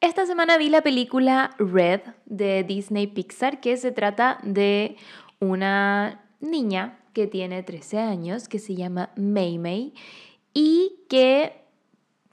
Esta semana vi la película Red de Disney Pixar, que se trata de una niña que tiene 13 años, que se llama Mei Mei, y que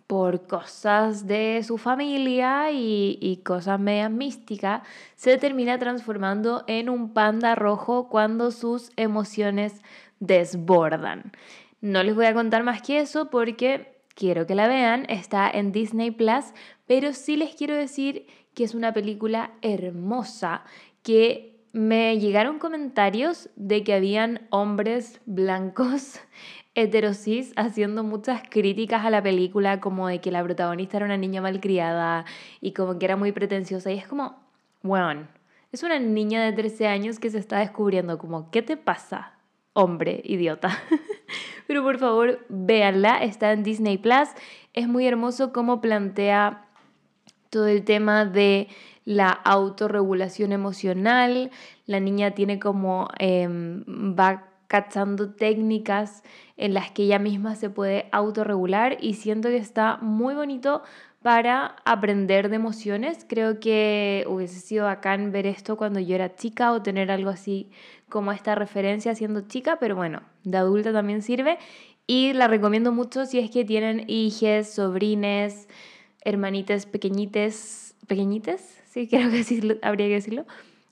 por cosas de su familia y, cosas medias místicas, se termina transformando en un panda rojo cuando sus emociones desbordan. No les voy a contar más que eso porque quiero que la vean, está en Disney Plus, pero sí les quiero decir que es una película hermosa, que me llegaron comentarios de que habían hombres blancos heterosis haciendo muchas críticas a la película, como de que la protagonista era una niña malcriada y como que era muy pretenciosa. Y es como, bueno, es una niña de 13 años que se está descubriendo como, ¿qué te pasa? Hombre, idiota. Pero por favor, véanla, está en Disney Plus. Es muy hermoso cómo plantea todo el tema de la autorregulación emocional. La niña tiene como, em, va cachando técnicas en las que ella misma se puede autorregular y siento que está muy bonito para aprender de emociones. Creo que hubiese sido bacán ver esto cuando yo era chica o tener algo así como esta referencia siendo chica, pero bueno, de adulta también sirve y la recomiendo mucho si es que tienen hijes, sobrines, hermanitas pequeñites, pequeñites, sí, creo que así habría que decirlo.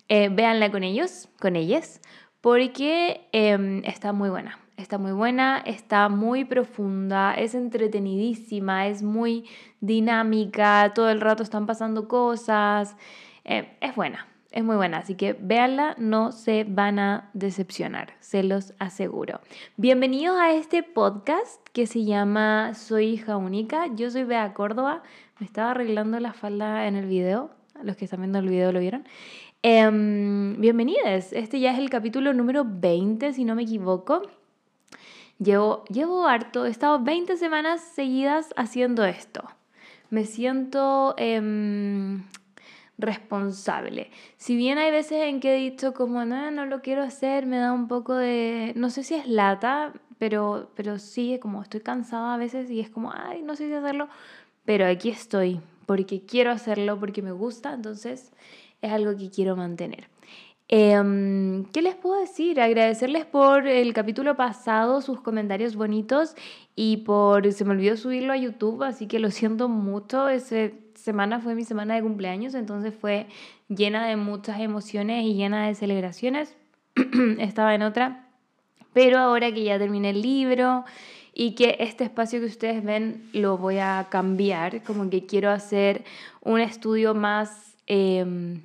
Eh, véanla con ellos, con ellas, porque em, está muy buena. Está muy buena, está muy profunda, es entretenidísima, es muy dinámica, todo el rato están pasando cosas. Eh, es buena, es muy buena, así que véanla, no se van a decepcionar, se los aseguro. Bienvenidos a este podcast que se llama Soy hija única. Yo soy Bea Córdoba, me estaba arreglando la falda en el video, los que están viendo el video lo vieron. Eh, bienvenidos, este ya es el capítulo número 20, si no me equivoco. Llevo, llevo harto, he estado 20 semanas seguidas haciendo esto. Me siento... Em, responsable. Si bien hay veces en que he dicho como, no, no lo quiero hacer, me da un poco de, no sé si es lata, pero, pero sí, como estoy cansada a veces y es como, ay, no sé si hacerlo, pero aquí estoy, porque quiero hacerlo, porque me gusta, entonces es algo que quiero mantener. Em, ¿Qué les puedo decir? Agradecerles por el capítulo pasado, sus comentarios bonitos y por, se me olvidó subirlo a YouTube, así que lo siento mucho, ese semana fue mi semana de cumpleaños, entonces fue llena de muchas emociones y llena de celebraciones. Estaba en otra, pero ahora que ya terminé el libro y que este espacio que ustedes ven lo voy a cambiar, como que quiero hacer un estudio más, em,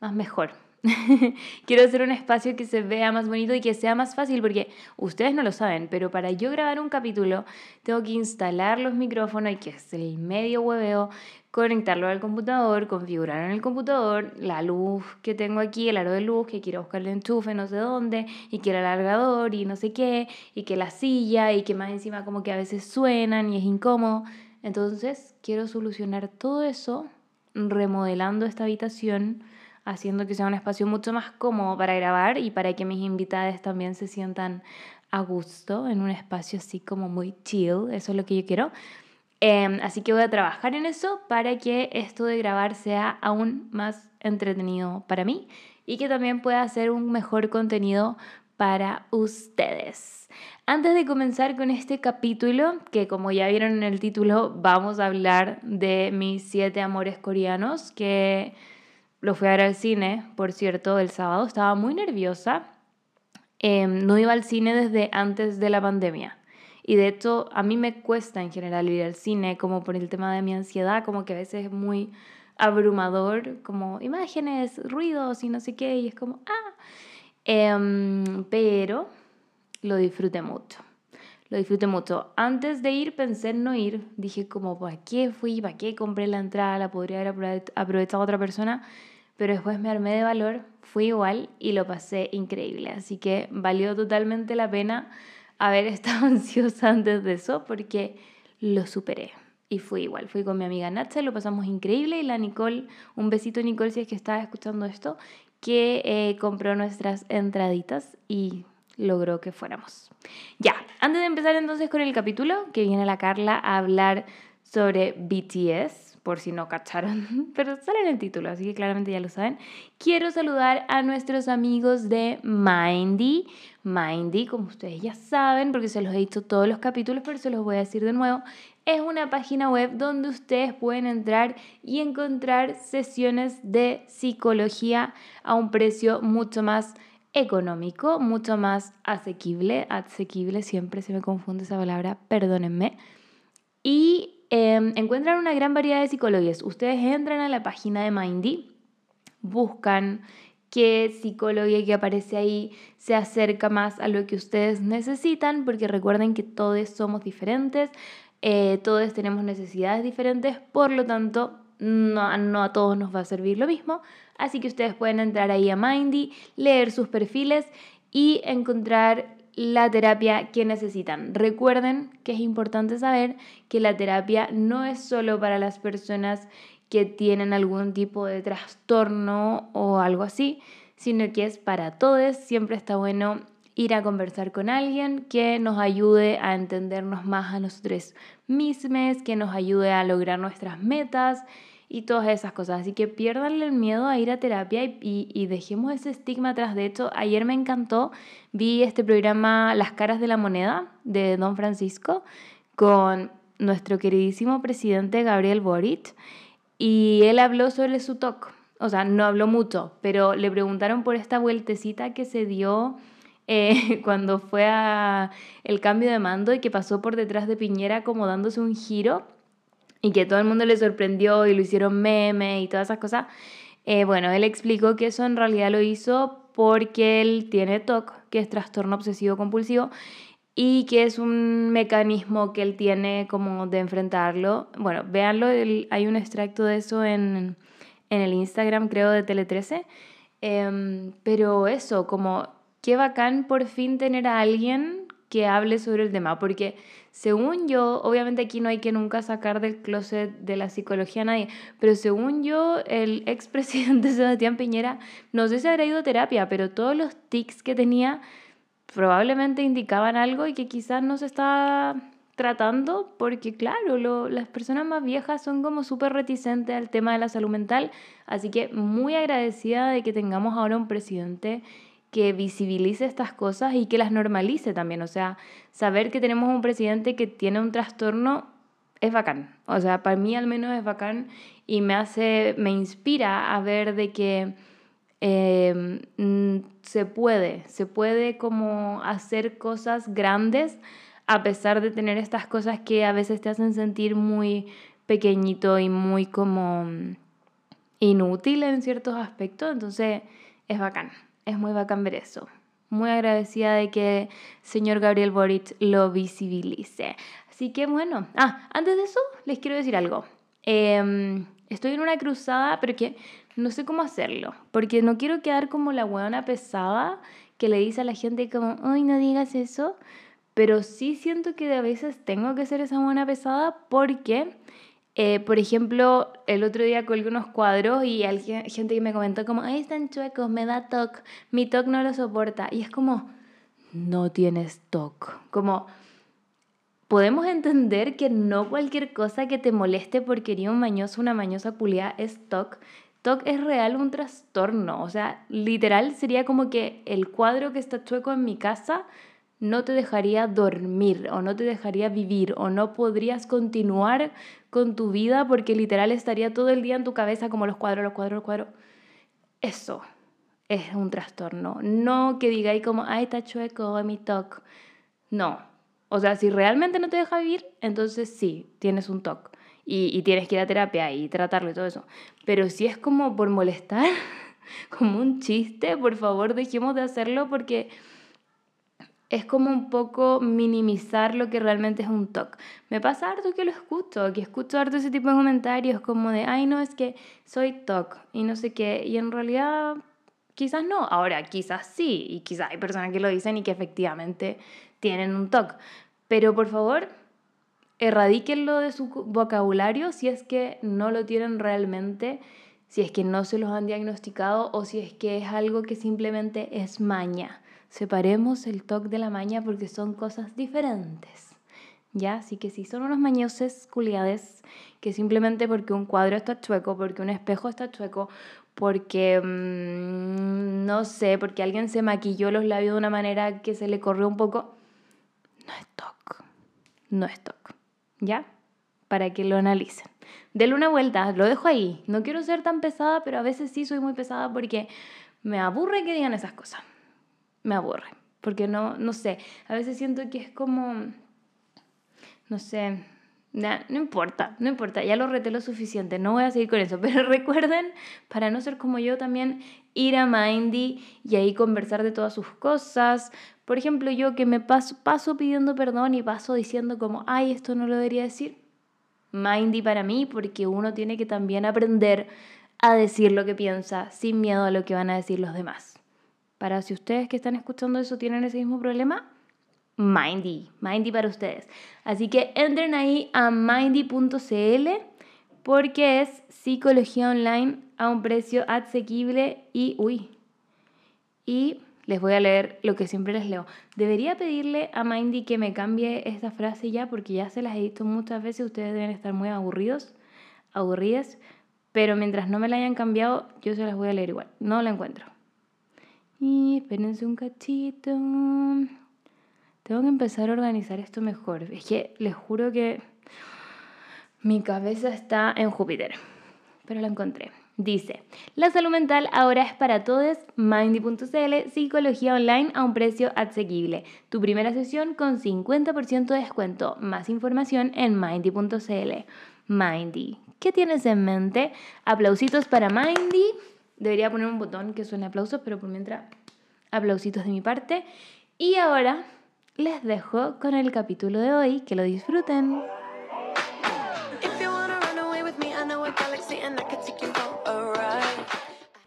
más mejor, Quiero hacer un espacio que se vea más bonito y que sea más fácil porque ustedes no lo saben, pero para yo grabar un capítulo tengo que instalar los micrófonos y que es el medio hueveo, conectarlo al computador, configurar en el computador la luz que tengo aquí, el aro de luz, que quiero buscar el enchufe no sé dónde, y que el alargador y no sé qué, y que la silla, y que más encima como que a veces suenan y es incómodo. Entonces quiero solucionar todo eso remodelando esta habitación haciendo que sea un espacio mucho más cómodo para grabar y para que mis invitadas también se sientan a gusto en un espacio así como muy chill, eso es lo que yo quiero. Em, así que voy a trabajar en eso para que esto de grabar sea aún más entretenido para mí y que también pueda hacer un mejor contenido para ustedes. Antes de comenzar con este capítulo, que como ya vieron en el título, vamos a hablar de mis siete amores coreanos, que lo fui a ver al cine, por cierto, el sábado. Estaba muy nerviosa. Em, no iba al cine desde antes de la pandemia. Y de hecho, a mí me cuesta en general ir al cine, como por el tema de mi ansiedad, como que a veces es muy abrumador, como imágenes, ruidos y no sé qué, y es como, ah. Em, pero lo disfruté mucho. Lo disfruté mucho. Antes de ir pensé en no ir. Dije como, ¿para qué fui? ¿Para qué compré la entrada? La podría haber aprovechado otra persona pero después me armé de valor, fui igual y lo pasé increíble. Así que valió totalmente la pena haber estado ansiosa antes de eso porque lo superé. Y fui igual, fui con mi amiga Nacha, lo pasamos increíble y la Nicole, un besito Nicole si es que estaba escuchando esto, que eh, compró nuestras entraditas y logró que fuéramos. Ya, antes de empezar entonces con el capítulo, que viene la Carla a hablar sobre BTS, por si no cacharon, pero sale en el título, así que claramente ya lo saben. Quiero saludar a nuestros amigos de Mindy. Mindy, como ustedes ya saben, porque se los he dicho todos los capítulos, pero se los voy a decir de nuevo, es una página web donde ustedes pueden entrar y encontrar sesiones de psicología a un precio mucho más económico, mucho más asequible. Asequible, siempre se me confunde esa palabra, perdónenme. Y Em, encuentran una gran variedad de psicologías. Ustedes entran a la página de Mindy, buscan qué psicología que aparece ahí se acerca más a lo que ustedes necesitan, porque recuerden que todos somos diferentes, eh, todos tenemos necesidades diferentes, por lo tanto, no, no a todos nos va a servir lo mismo. Así que ustedes pueden entrar ahí a Mindy, leer sus perfiles y encontrar la terapia que necesitan. Recuerden que es importante saber que la terapia no es solo para las personas que tienen algún tipo de trastorno o algo así, sino que es para todos. Siempre está bueno ir a conversar con alguien que nos ayude a entendernos más a nosotros mismos, que nos ayude a lograr nuestras metas y todas esas cosas. Así que pierdan el miedo a ir a terapia y, dejemos ese estigma atrás. De hecho, ayer me encantó, vi este programa Las caras de la moneda de Don Francisco con nuestro queridísimo presidente Gabriel Boric y él habló sobre su TOC. O sea, no habló mucho, pero le preguntaron por esta vueltecita que se dio eh, cuando fue a el cambio de mando y que pasó por detrás de Piñera como dándose un giro y que todo el mundo le sorprendió y lo hicieron meme y todas esas cosas, eh, bueno, él explicó que eso en realidad lo hizo porque él tiene TOC, que es trastorno obsesivo compulsivo, y que es un mecanismo que él tiene como de enfrentarlo. Bueno, véanlo, hay un extracto de eso en, en el Instagram, creo, de Tele13. Em, pero eso, como qué bacán por fin tener a alguien que hable sobre el tema, porque según yo, obviamente aquí no hay que nunca sacar del closet de la psicología a nadie, pero según yo, el expresidente Sebastián Piñera, no sé si habrá ido a terapia, pero todos los tics que tenía probablemente indicaban algo y que quizás no se está tratando, porque claro, las personas más viejas son como súper reticentes al tema de la salud mental, así que muy agradecida de que tengamos ahora un presidente que visibilice estas cosas y que las normalice también. O sea, saber que tenemos un presidente que tiene un trastorno es bacán. O sea, para mí al menos es bacán y me hace, me inspira a ver de que em, mm, se puede, se puede como hacer cosas grandes a pesar de tener estas cosas que a veces te hacen sentir muy pequeñito y muy como mm, inútil en ciertos aspectos. Entonces, es bacán es muy bacán ver eso. Muy agradecida de que señor Gabriel Boric lo visibilice. Así que bueno, ah, antes de eso les quiero decir algo. Em, estoy en una cruzada, pero que no sé cómo hacerlo, porque no quiero quedar como la huevona pesada que le dice a la gente como, ay, no digas eso, pero sí siento que a veces tengo que ser esa buena pesada porque eh, por ejemplo, el otro día colgué unos cuadros y hay gente que me comentó como, ay, están chuecos, me da TOC, mi TOC no lo soporta. Y es como, no tienes TOC. Como, podemos entender que no cualquier cosa que te moleste porque eres un mañoso, una mañosa culia es TOC. TOC es real un trastorno. O sea, literal sería como que el cuadro que está chueco en mi casa no te dejaría dormir o no te dejaría vivir o no podrías continuar con tu vida porque literal estaría todo el día en tu cabeza como los cuadros, los cuadros, los cuadros. Eso es un trastorno. No que digáis como, ay, está chueco, mi TOC. No. O sea, si realmente no te deja vivir, entonces sí, tienes un TOC. Y, y tienes que ir a terapia y tratarlo y todo eso. Pero si es como por molestar, como un chiste, por favor, dejemos de hacerlo porque es como un poco minimizar lo que realmente es un TOC. Me pasa harto que lo escucho, que escucho harto ese tipo de comentarios como de, ay, no, es que soy TOC y no sé qué, y en realidad quizás no, ahora quizás sí, y quizás hay personas que lo dicen y que efectivamente tienen un TOC, pero por favor, erradíquenlo de su vocabulario si es que no lo tienen realmente, si es que no se los han diagnosticado o si es que es algo que simplemente es maña Separemos el TOC de la maña porque son cosas diferentes. ¿ya? Así que si son unos mañoses culiades que simplemente porque un cuadro está chueco, porque un espejo está chueco, porque, mm, no sé, porque alguien se maquilló los labios de una manera que se le corrió un poco, no es TOC, no es TOC, ¿ya? Para que lo analicen. Denle una vuelta, lo dejo ahí. No quiero ser tan pesada, pero a veces sí soy muy pesada porque me aburre que digan esas cosas. Me aburre. Porque no, no sé, a veces siento que es como no sé, no importa, no importa, ya lo reté lo suficiente, no voy a seguir con eso, pero recuerden, para no ser como yo también, ir a Mindy y ahí conversar de todas sus cosas. Por ejemplo, yo que me paso, paso pidiendo perdón y paso diciendo como, ay, esto no lo debería decir. Mindy para mí, porque uno tiene que también aprender a decir lo que piensa sin miedo a lo que van a decir los demás. Para si ustedes que están escuchando eso tienen ese mismo problema, Mindy, Mindy para ustedes. Así que entren ahí a mindy.cl porque es psicología online a un precio asequible y, uy, y les voy a leer lo que siempre les leo. Debería pedirle a Mindy que me cambie esta frase ya porque ya se las he visto muchas veces, ustedes deben estar muy aburridos, aburridas, pero mientras no me la hayan cambiado, yo se las voy a leer igual. No la encuentro. Y espérense un cachito. Tengo que empezar a organizar esto mejor. Es que les juro que mi cabeza está en Júpiter. Pero la encontré. Dice, la salud mental ahora es para todos, Mindy.cl, psicología online a un precio asequible. Tu primera sesión con 50% de descuento. Más información en Mindy.cl. Mindy, ¿qué tienes en mente? Aplausitos para Mindy. Debería poner un botón que suene aplausos, pero por mientras, aplausitos de mi parte. Y ahora les dejo con el capítulo de hoy. Que lo disfruten.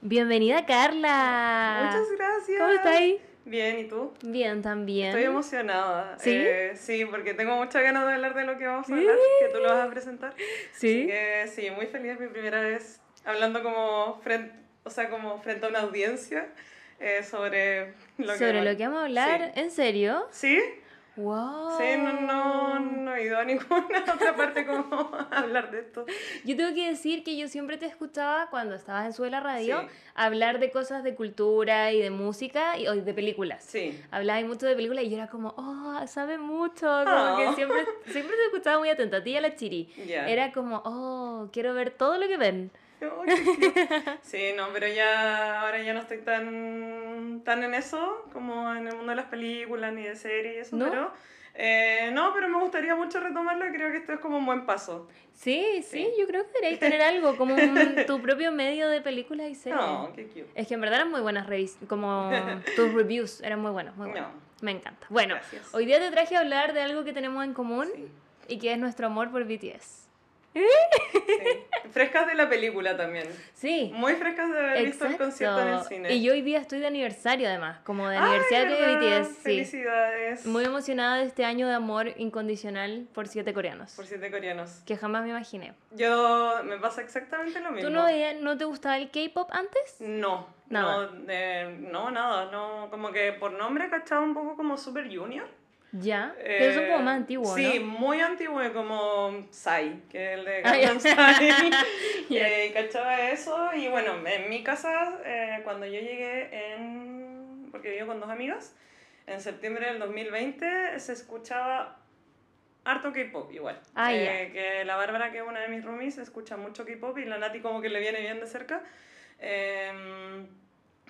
Bienvenida Carla. Muchas gracias. ¿Cómo estáis? Bien, ¿y tú? Bien, también. Estoy emocionada. ¿Sí? Eh, sí, porque tengo muchas ganas de hablar de lo que vamos a hablar, que tú lo vas a presentar. ¿Sí? Así que sí, muy feliz, mi primera vez hablando como frente, o sea, como frente a una audiencia eh, sobre lo ¿Sobre que lo que vamos a hablar? ¿En serio? ¿Sí? ¡Wow! Sí, no, no, no he ido a ninguna otra parte como a hablar de esto. Yo tengo que decir que yo siempre te escuchaba cuando estabas en Suela Radio Sí. hablar de cosas de cultura y de música y o de películas. Sí. Hablabas mucho de películas y yo era como, oh, sabe mucho. Como que Oh. siempre, siempre te escuchaba muy atenta. A ti y a la chiri. Ya. Era como, oh, quiero ver todo lo que ven. Oh. Sí, no, pero ya ahora ya no estoy tan, tan en eso como en el mundo de las películas ni de series y eso, ¿No? pero eh, no, pero me gustaría mucho retomarlo y creo que esto es como un buen paso. Sí, sí, Sí. yo creo que deberíais tener algo, como un- tu propio medio de películas y series. No, qué cute. Es que en verdad eran muy buenas revis como tus reviews eran muy buenos, muy buenos. No. Me encanta. Bueno, Gracias. hoy día te traje a hablar de algo que tenemos en común Sí, y que es nuestro amor por BTS. Sí. Frescas de la película también. Sí. Muy frescas de haber visto el concierto en el cine. Y yo hoy día estoy de aniversario además, como de Ay, aniversario de ¿verdad? BTS. Sí. Felicidades. Muy emocionada de este año de amor incondicional por siete coreanos. Por siete coreanos. Que jamás me imaginé. Yo me pasa exactamente lo mismo. ¿Tú no, no te gustaba el K-pop antes? No, Nada. No, eh, no, nada, no, como que por nombre cachaba un poco como Super Junior. Ya. Pero son como Eh, más antiguos, Sí, ¿no? muy antiguo, como Psy, que es el de. Gangnam Style. Ya. Eh, cachaba eso y bueno, en mi casa, eh, cuando yo llegué en... porque vivo con dos amigas, en septiembre del 2020 se escuchaba harto K-pop igual. Ah, Eh, Que la Bárbara, que es una de mis roomies, escucha mucho K-pop y la Nati como que le viene bien de cerca.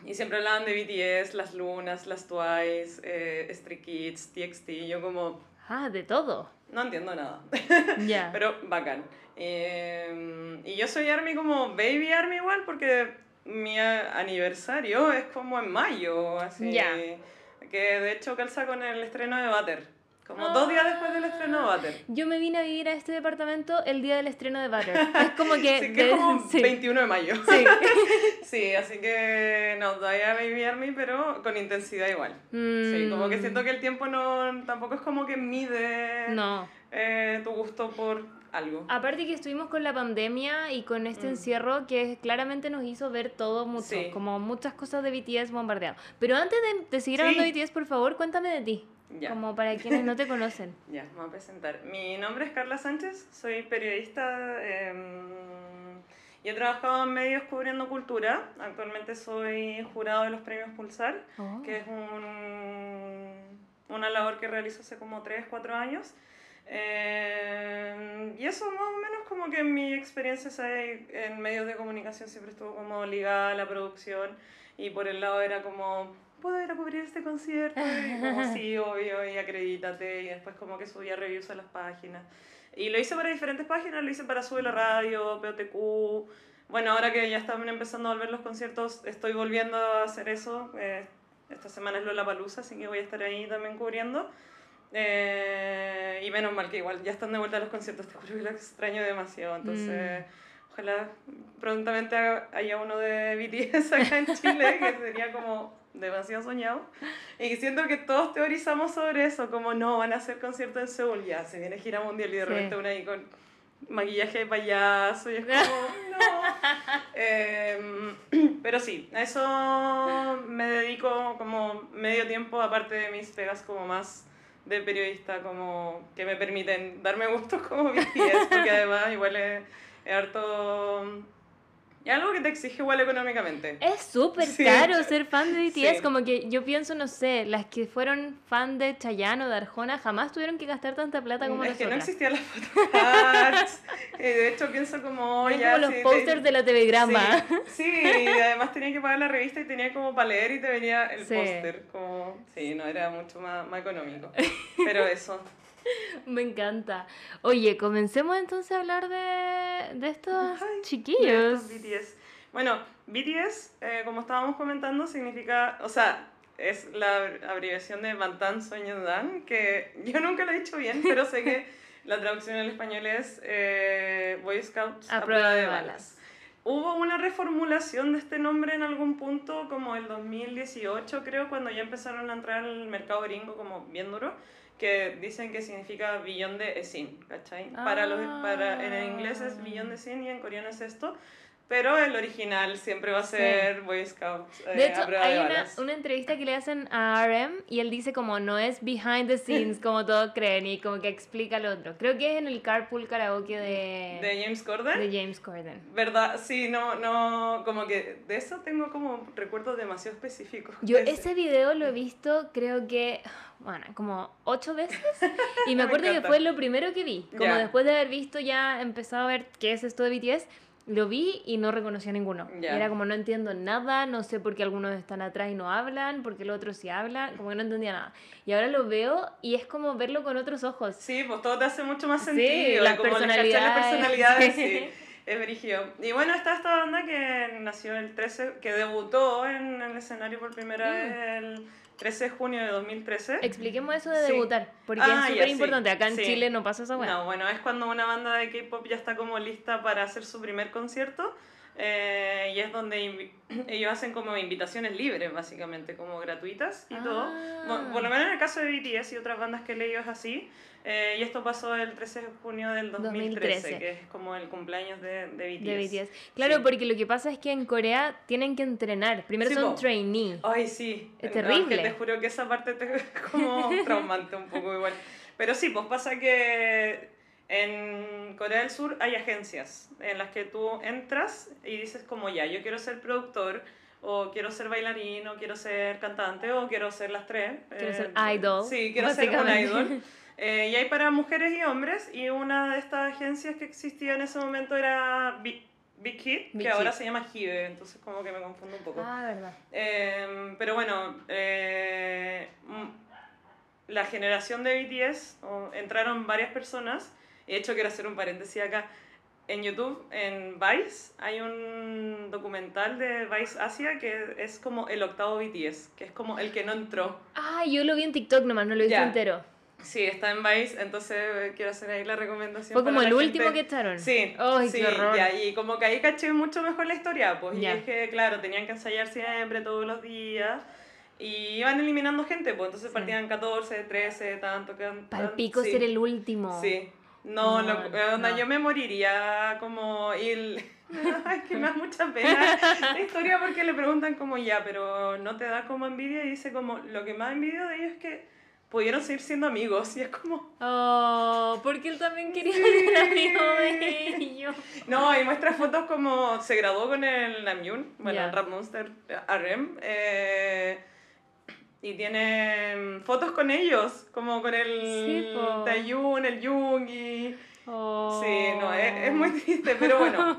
Y siempre hablaban de BTS, las Lunas, las Twice, eh, Stray Kids, TXT. y Yo como, Ah, de todo. no entiendo nada. Ya. Pero bacán. Eh, y yo soy Army como Baby Army igual porque mi aniversario es como en mayo, así. Ya. Que de hecho calza con el estreno de Butter. Como dos días después del estreno de Butter. Yo me vine a vivir a este departamento el día del estreno de Butter. Es como que... Sí, que es de- como sí. 21 de mayo. Sí. Sí, así que no, todavía Baby Army, pero con intensidad igual. Sí, como que Mm, siento que el tiempo no tampoco es como que mide No. eh, tu gusto por algo. Aparte que estuvimos con la pandemia y con este Mm. encierro que claramente nos hizo ver todo mucho, Sí. como muchas cosas de BTS bombardeado. Pero antes de, de seguir Sí. hablando de BTS, por favor, cuéntame de ti. Ya. Como para quienes no te conocen. Ya, me voy a presentar. Mi nombre es Carla Sánchez, soy periodista em, y he trabajado en medios cubriendo cultura. Actualmente soy jurado de los premios Pulsar, Oh. que es un, una labor que realizo hace como 3, 4 años. Em, y eso más o menos como que mi experiencia ¿sabes? en medios de comunicación siempre estuvo como ligada a la producción y por el lado era como, ¿puedo ir a cubrir este concierto? Y como, sí, obvio, y acredítate. Y después como que subía reviews a las páginas. Y lo hice para diferentes páginas, lo hice para Sube la Radio, POTQ. Bueno, ahora que ya están empezando a volver los conciertos, estoy volviendo a hacer eso. Eh, esta semana es Lola Palusa, así que voy a estar ahí también cubriendo. Eh, y menos mal que igual ya están de vuelta los conciertos, te juro que lo extraño demasiado. Entonces, ojalá prontamente haya uno de BTS acá en Chile, que sería como demasiado soñado. Y siento que todos teorizamos sobre eso, como no, van a hacer conciertos en Seúl, ya, se viene gira mundial y de Sí. repente una ahí con maquillaje de payaso y es como, no. Em, pero sí, a eso me dedico como medio tiempo, aparte de mis pegas como más de periodista, como que me permiten darme gustos como BTS, porque además igual es, es harto... Es algo que te exige igual económicamente. Es súper Sí. caro ser fan de BTS, Sí. como que yo pienso, no sé, las que fueron fan de Chayanne o de Arjona jamás tuvieron que gastar tanta plata como es que no nosotras. existían las photocards. Eh, de hecho, pienso como... Eran ya, como los sí, te- posters de la telegrama. Sí, sí, y además tenía que pagar la revista y tenía como para leer y te venía el póster. Como, sí, no, era mucho más, más económico. Pero eso. Me encanta. Oye, comencemos entonces a hablar de, de estos Ay, de chiquillos. estos BTS. Bueno, BTS, eh, como estábamos comentando, significa, o sea, es la abreviación de Bantan Dan, que yo nunca lo he dicho bien, pero sé que la traducción al español es eh, Boy Scouts A prueba de balas. Hubo una reformulación de este nombre en algún punto, como el 2018 creo, cuando ya empezaron a entrar al mercado gringo como bien duro, que dicen que significa billón de esin, ¿cachai? Para los, para, en inglés es billón de esin y en coreano es esto, pero el original siempre va a ser Boy Scouts eh, De hecho, hay de una, una entrevista que le hacen a RM y él dice como no es behind the scenes como todos creen y como que explica lo otro. Creo que es en el Carpool Karaoke de, De James Corden. de James Corden. ¿Verdad? Sí, no, no, como que de eso tengo como recuerdos demasiado específicos. Yo de ese video lo he visto creo que, bueno, como ocho veces y me Me acuerdo que encanta. fue lo primero que vi. Como Ya. después de haber visto ya empezado a ver qué es esto de BTS, lo vi y no reconocía ninguno. Ya. Y Era como no entiendo nada, no sé por qué algunos están atrás y no hablan, porque los otros sí hablan, como que no entendía nada. Y ahora lo veo y es como verlo con otros ojos. Sí, pues todo te hace mucho más Sí, sentido. las como personalidades. las personalidades, sí. Es brígido. Y bueno, está esta banda que nació el 13, que debutó en el escenario por primera Mm. vez el 13 de junio de 2013. Expliquemos eso de Sí. debutar, porque Ah, es súper sí, importante. Acá en sí. Chile no pasa esa weá. No, bueno, es cuando una banda de K-pop ya está como lista para hacer su primer concierto. Eh, y es donde ellos hacen como invitaciones libres, básicamente, como gratuitas y todo. Ah. Bueno, por lo menos en el caso de BTS y otras bandas que he leído es así. eh, y esto pasó el 13 de junio del 2013, 2013. que es como el cumpleaños de, de BTS. De BTS. Claro, Sí. porque lo que pasa es que en Corea tienen que entrenar. Primero Sí, son po. trainee. Ay, sí. Es No, terrible. que te juro que esa parte te es como traumante un poco igual. Pero sí, pues pasa que en Corea del Sur hay agencias en las que tú entras y dices como ya, yo quiero ser productor o quiero ser bailarín o quiero ser cantante o quiero ser las tres. Quiero Eh, ser idol, Sí, quiero ser un idol. Eh, y hay para mujeres y hombres y una de estas agencias que existía en ese momento era Big, Big Hit, Big que ahora Hit. se llama Hive, entonces como que me confundo un poco. Ah, verdad. Em, pero bueno, eh, la generación de BTS o- entraron varias personas. De hecho, quiero hacer un paréntesis acá. En YouTube, en Vice, hay un documental de Vice Asia que es como el octavo BTS, que es como el que no entró. Ah, yo lo vi en TikTok nomás, no lo he visto Ya. entero. Sí, está en Vice, entonces quiero hacer ahí la recomendación. Fue como el último gente. que echaron. Sí, Ay, sí, qué horror. ya, y como que ahí caché mucho mejor la historia, pues, Ya. y es que, claro, tenían que ensayar siempre, todos los días, y iban eliminando gente, pues, entonces partían 14, 13, tanto que... Para pico sí, ser el último. Sí, no, No, lo- eh, no. yo me moriría como ir... Ay, que me da mucha pena la historia porque le preguntan como ya, pero no te da como envidia y dice como lo que más envidio de ellos es que pudieron seguir siendo amigos y es como... Oh, porque él también quería ser amigo de ellos. No, y muestra fotos como se graduó con el Namjoon, bueno, el Rap Monster RM, eh, y tiene fotos con ellos, como con Sí, el po. Taeyun, el Yoongi. Oh. Sí, no, es, es muy triste, pero bueno.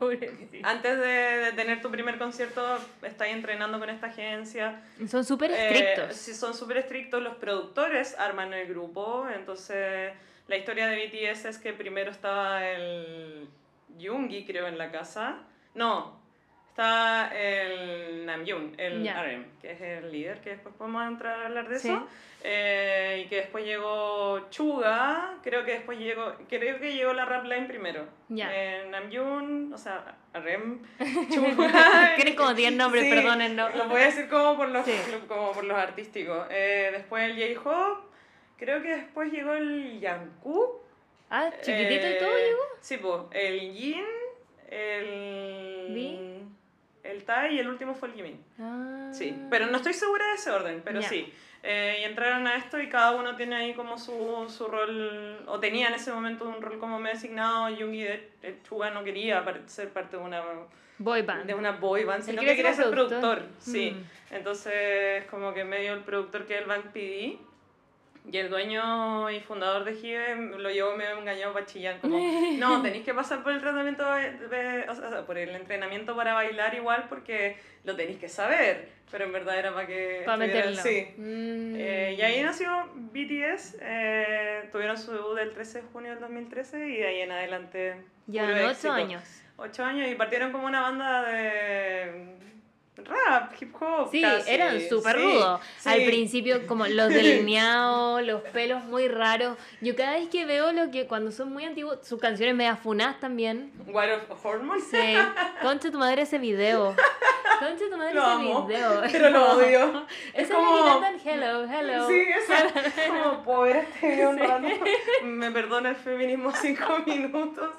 Antes de, de tener tu primer concierto, estás entrenando con esta agencia. Son súper Eh, estrictos. sí, son súper estrictos. Los productores arman el grupo. Entonces, la historia de BTS es que primero estaba el Yoongi, creo, en la casa. No, está el Namjoon, el Ya. RM, que es el líder, que después podemos entrar a hablar de Sí. eso. Eh, y que después llegó Chuga, creo que después llegó, creo que llegó la rap line primero. Ya. Eh, Namjoon, o sea, RM, Chuga. Tienen como 10 nombres, Sí, perdónenlo. Lo voy a decir como por los, Sí. como por los artísticos. Eh, después el J-Hope, creo que después llegó el Jungkook. Ah, chiquitito y todo Eh, llegó. Sí, pues, el Jin, el... El Tai y el último fue el Jimin. Ah. Sí, pero no estoy segura de ese orden, pero sí. Eh, y entraron a esto y cada uno tiene ahí como su, su rol, o tenía en ese momento un rol como medio designado. Jungi de, de Chuga no quería ser parte de una, Boy band. de una boy band, sino que quería ser ser productor. productor. Sí. Mm. Entonces, como que medio el productor que es el Bank PD. Y el dueño y fundador de Hive lo llevó medio engañado para chillar, como, no, tenéis que pasar por el tratamiento, de- o sea, por el entrenamiento para bailar igual porque lo tenéis que saber, pero en verdad era para que... Para meterlo. Sí. Mm. Eh, y ahí nació BTS, eh, tuvieron su debut el 13 de junio del 2013 y de ahí en adelante... Ya, puro ¿no? éxito. ocho años. Ocho años y partieron como una banda de rap, hip hop. Sí, casi. eran súper Sí, rudos. sí. Al principio, como los delineados, los pelos muy raros. Yo cada vez que veo lo que, cuando son muy antiguos, sus canciones media funas también. What of Hormones. Sí. Concha tu madre ese video. Concha tu madre Lo ese video. pero lo odio. Es Es como hello, hello. Sí, eso. Es como poder este video un rato. Me perdona el feminismo cinco minutos.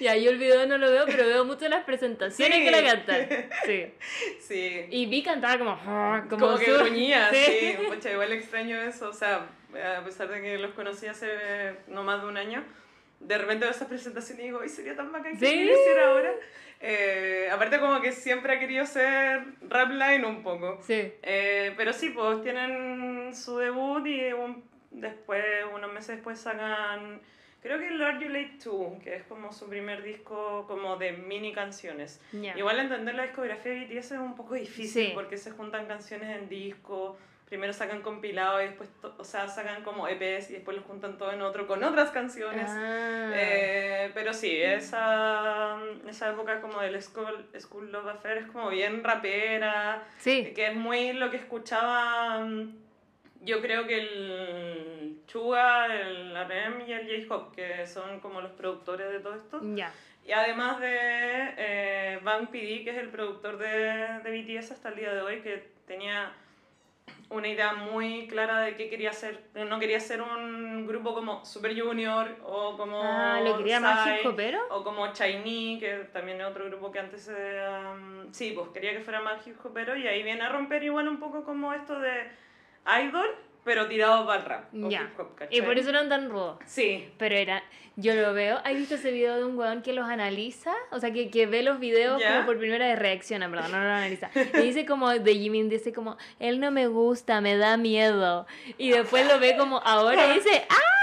Ya, yo el video no lo veo, pero veo mucho las presentaciones Sí. que la cantan. Sí. Sí. Y vi cantaba como, "Ah", como, Como, que gruñía, Sí. sí. Pucha, igual extraño eso. O sea, a pesar de que los conocí hace no más de un año, de repente veo esas presentaciones y digo, ¡ay, sería tan bacán que Sí. ahora! Eh, aparte, como que siempre ha querido ser rap line un poco. Sí. Eh, pero sí, pues tienen su debut y un- después, unos meses después sacan, creo que Are You Late Too, que es como su primer disco como de mini canciones. Igual entender la discografía de BTS es un poco difícil Sí. porque se juntan canciones en disco, primero sacan compilado y después, o sea, sacan como EPs y después los juntan todo en otro con otras canciones. Ah. Eh, pero sí, esa, esa época como del School, School Love Affair es como bien rapera, sí. que es muy lo que escuchaba, mm, yo creo que el Chuga, el RM y el J-Hop, que son como los productores de todo esto. Ya. Y además de eh, Bang PD, que es el productor de, de BTS hasta el día de hoy, que tenía una idea muy clara de qué quería hacer. No quería ser un grupo como Super Junior o como Ah, lo quería más hopero. o como Shiny, que también es otro grupo que antes se... um, sí, pues quería que fuera más hip hopero y ahí viene a romper igual un poco como esto de idol, pero tirado para el rap. o Ya. hip hop, Y por eso eran tan rudos. Sí, Pero era, yo lo veo, ¿has visto ese video de un weón que los analiza? O sea, que, que ve los videos como por primera vez reacciona, perdón, no los analiza. Y dice como, de Jimin dice como, él no me gusta, me da miedo. Y después lo ve como ahora y dice, ¡ah,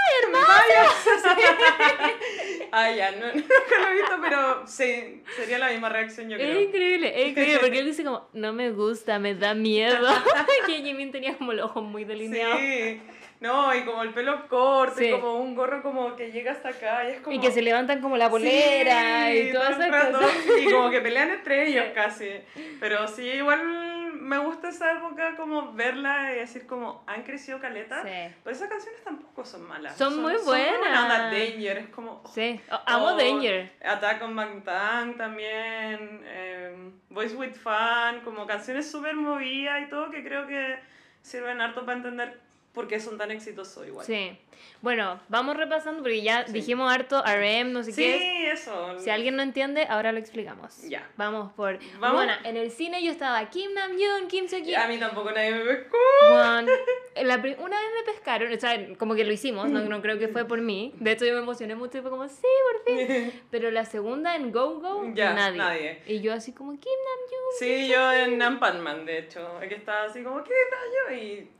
Ah, ya, no, nunca lo he visto, pero sí, sería la misma reacción, yo es creo. increíble, es increíble, porque él dice como, no me gusta, me da miedo. que Jimin tenía como los ojos muy delineados. Sí, no, y como el pelo corto, Sí. y como un gorro como que llega hasta acá, y es como... Y que se levantan como la polera Sí, y todas esas cosas. Y como que pelean entre ellos Sí. casi. Pero sí, igual me gusta esa época como verla y decir como, han crecido caleta. Sí. Pero esas canciones tampoco son malas. Son muy Son buenas. buenas. Danger, es como... Sí, Oh, amo Oh, Danger. Attack on Bangtan también, eh, Voice with Fan, como canciones súper movidas y todo que creo que sirven harto para entender porque son tan exitosos igual. Sí. Bueno, vamos repasando porque ya dijimos harto RM, no sé Sí, qué. eso. Si alguien no entiende, ahora lo explicamos. Ya. Vamos por. ¿Vamos? Bueno, en el cine yo estaba Kim Nam-yoon, Kim Seo-ki. A mí tampoco nadie me pescó. Bueno, la una vez me pescaron, o sea, como que lo hicimos, no, no creo que fue por mí. De hecho, yo me emocioné mucho y fue como, sí, por fin. Pero la segunda en Go Go, nadie. nadie. Y yo así como, Kim Nam-yoon. Sí, yo en Nampanman, de hecho, que estaba así como, ¿qué rayo? Y,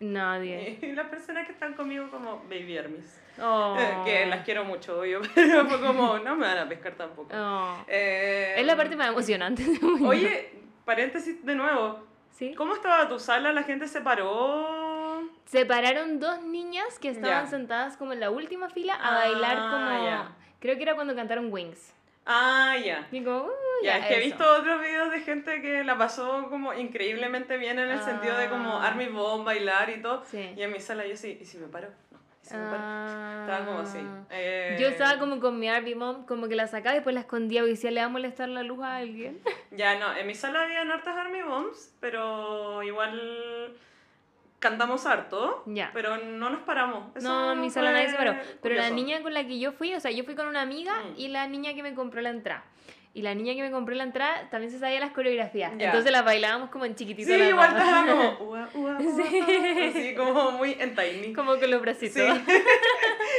Nadie. y las personas que están conmigo como Baby Armies. Oh. Eh, Que las quiero mucho, obvio, pero fue como, no me van a pescar tampoco. Oh. Eh, Es la parte más emocionante. Oye, paréntesis de nuevo. ¿Sí? ¿Cómo estaba tu sala? ¿La gente se paró? Separaron dos niñas que estaban sentadas como en la última fila a Ah, bailar como... ya. Creo que era cuando cantaron Wings. Ah, ya. Y como, uh, Ya, es que he visto otros videos de gente que la pasó como increíblemente bien en el sentido de como Ah. Army Bomb, bailar y todo. Sí. Y en mi sala yo sí, ¿y si me paro? No, ¿y si me paro? Ah. Estaba como así. Eh, Yo estaba como con mi Arby Mom, como que la sacaba y después la escondía porque decía, le va a molestar la luz a alguien. Ya, no, en mi sala había hartas Army Bombs, pero igual cantamos harto, Ya. pero no nos paramos. Eso no, en mi sala nadie se paró. Pero la curioso. niña con la que yo fui, o sea, yo fui con una amiga Mm. y la niña que me compró la entrada. Y la niña que me compró la entrada también se sabía las coreografías. Entonces las bailábamos como en chiquitito. Sí, igual estaba como, ua, ua, ua, Sí. así como muy en tiny. Como con los bracitos.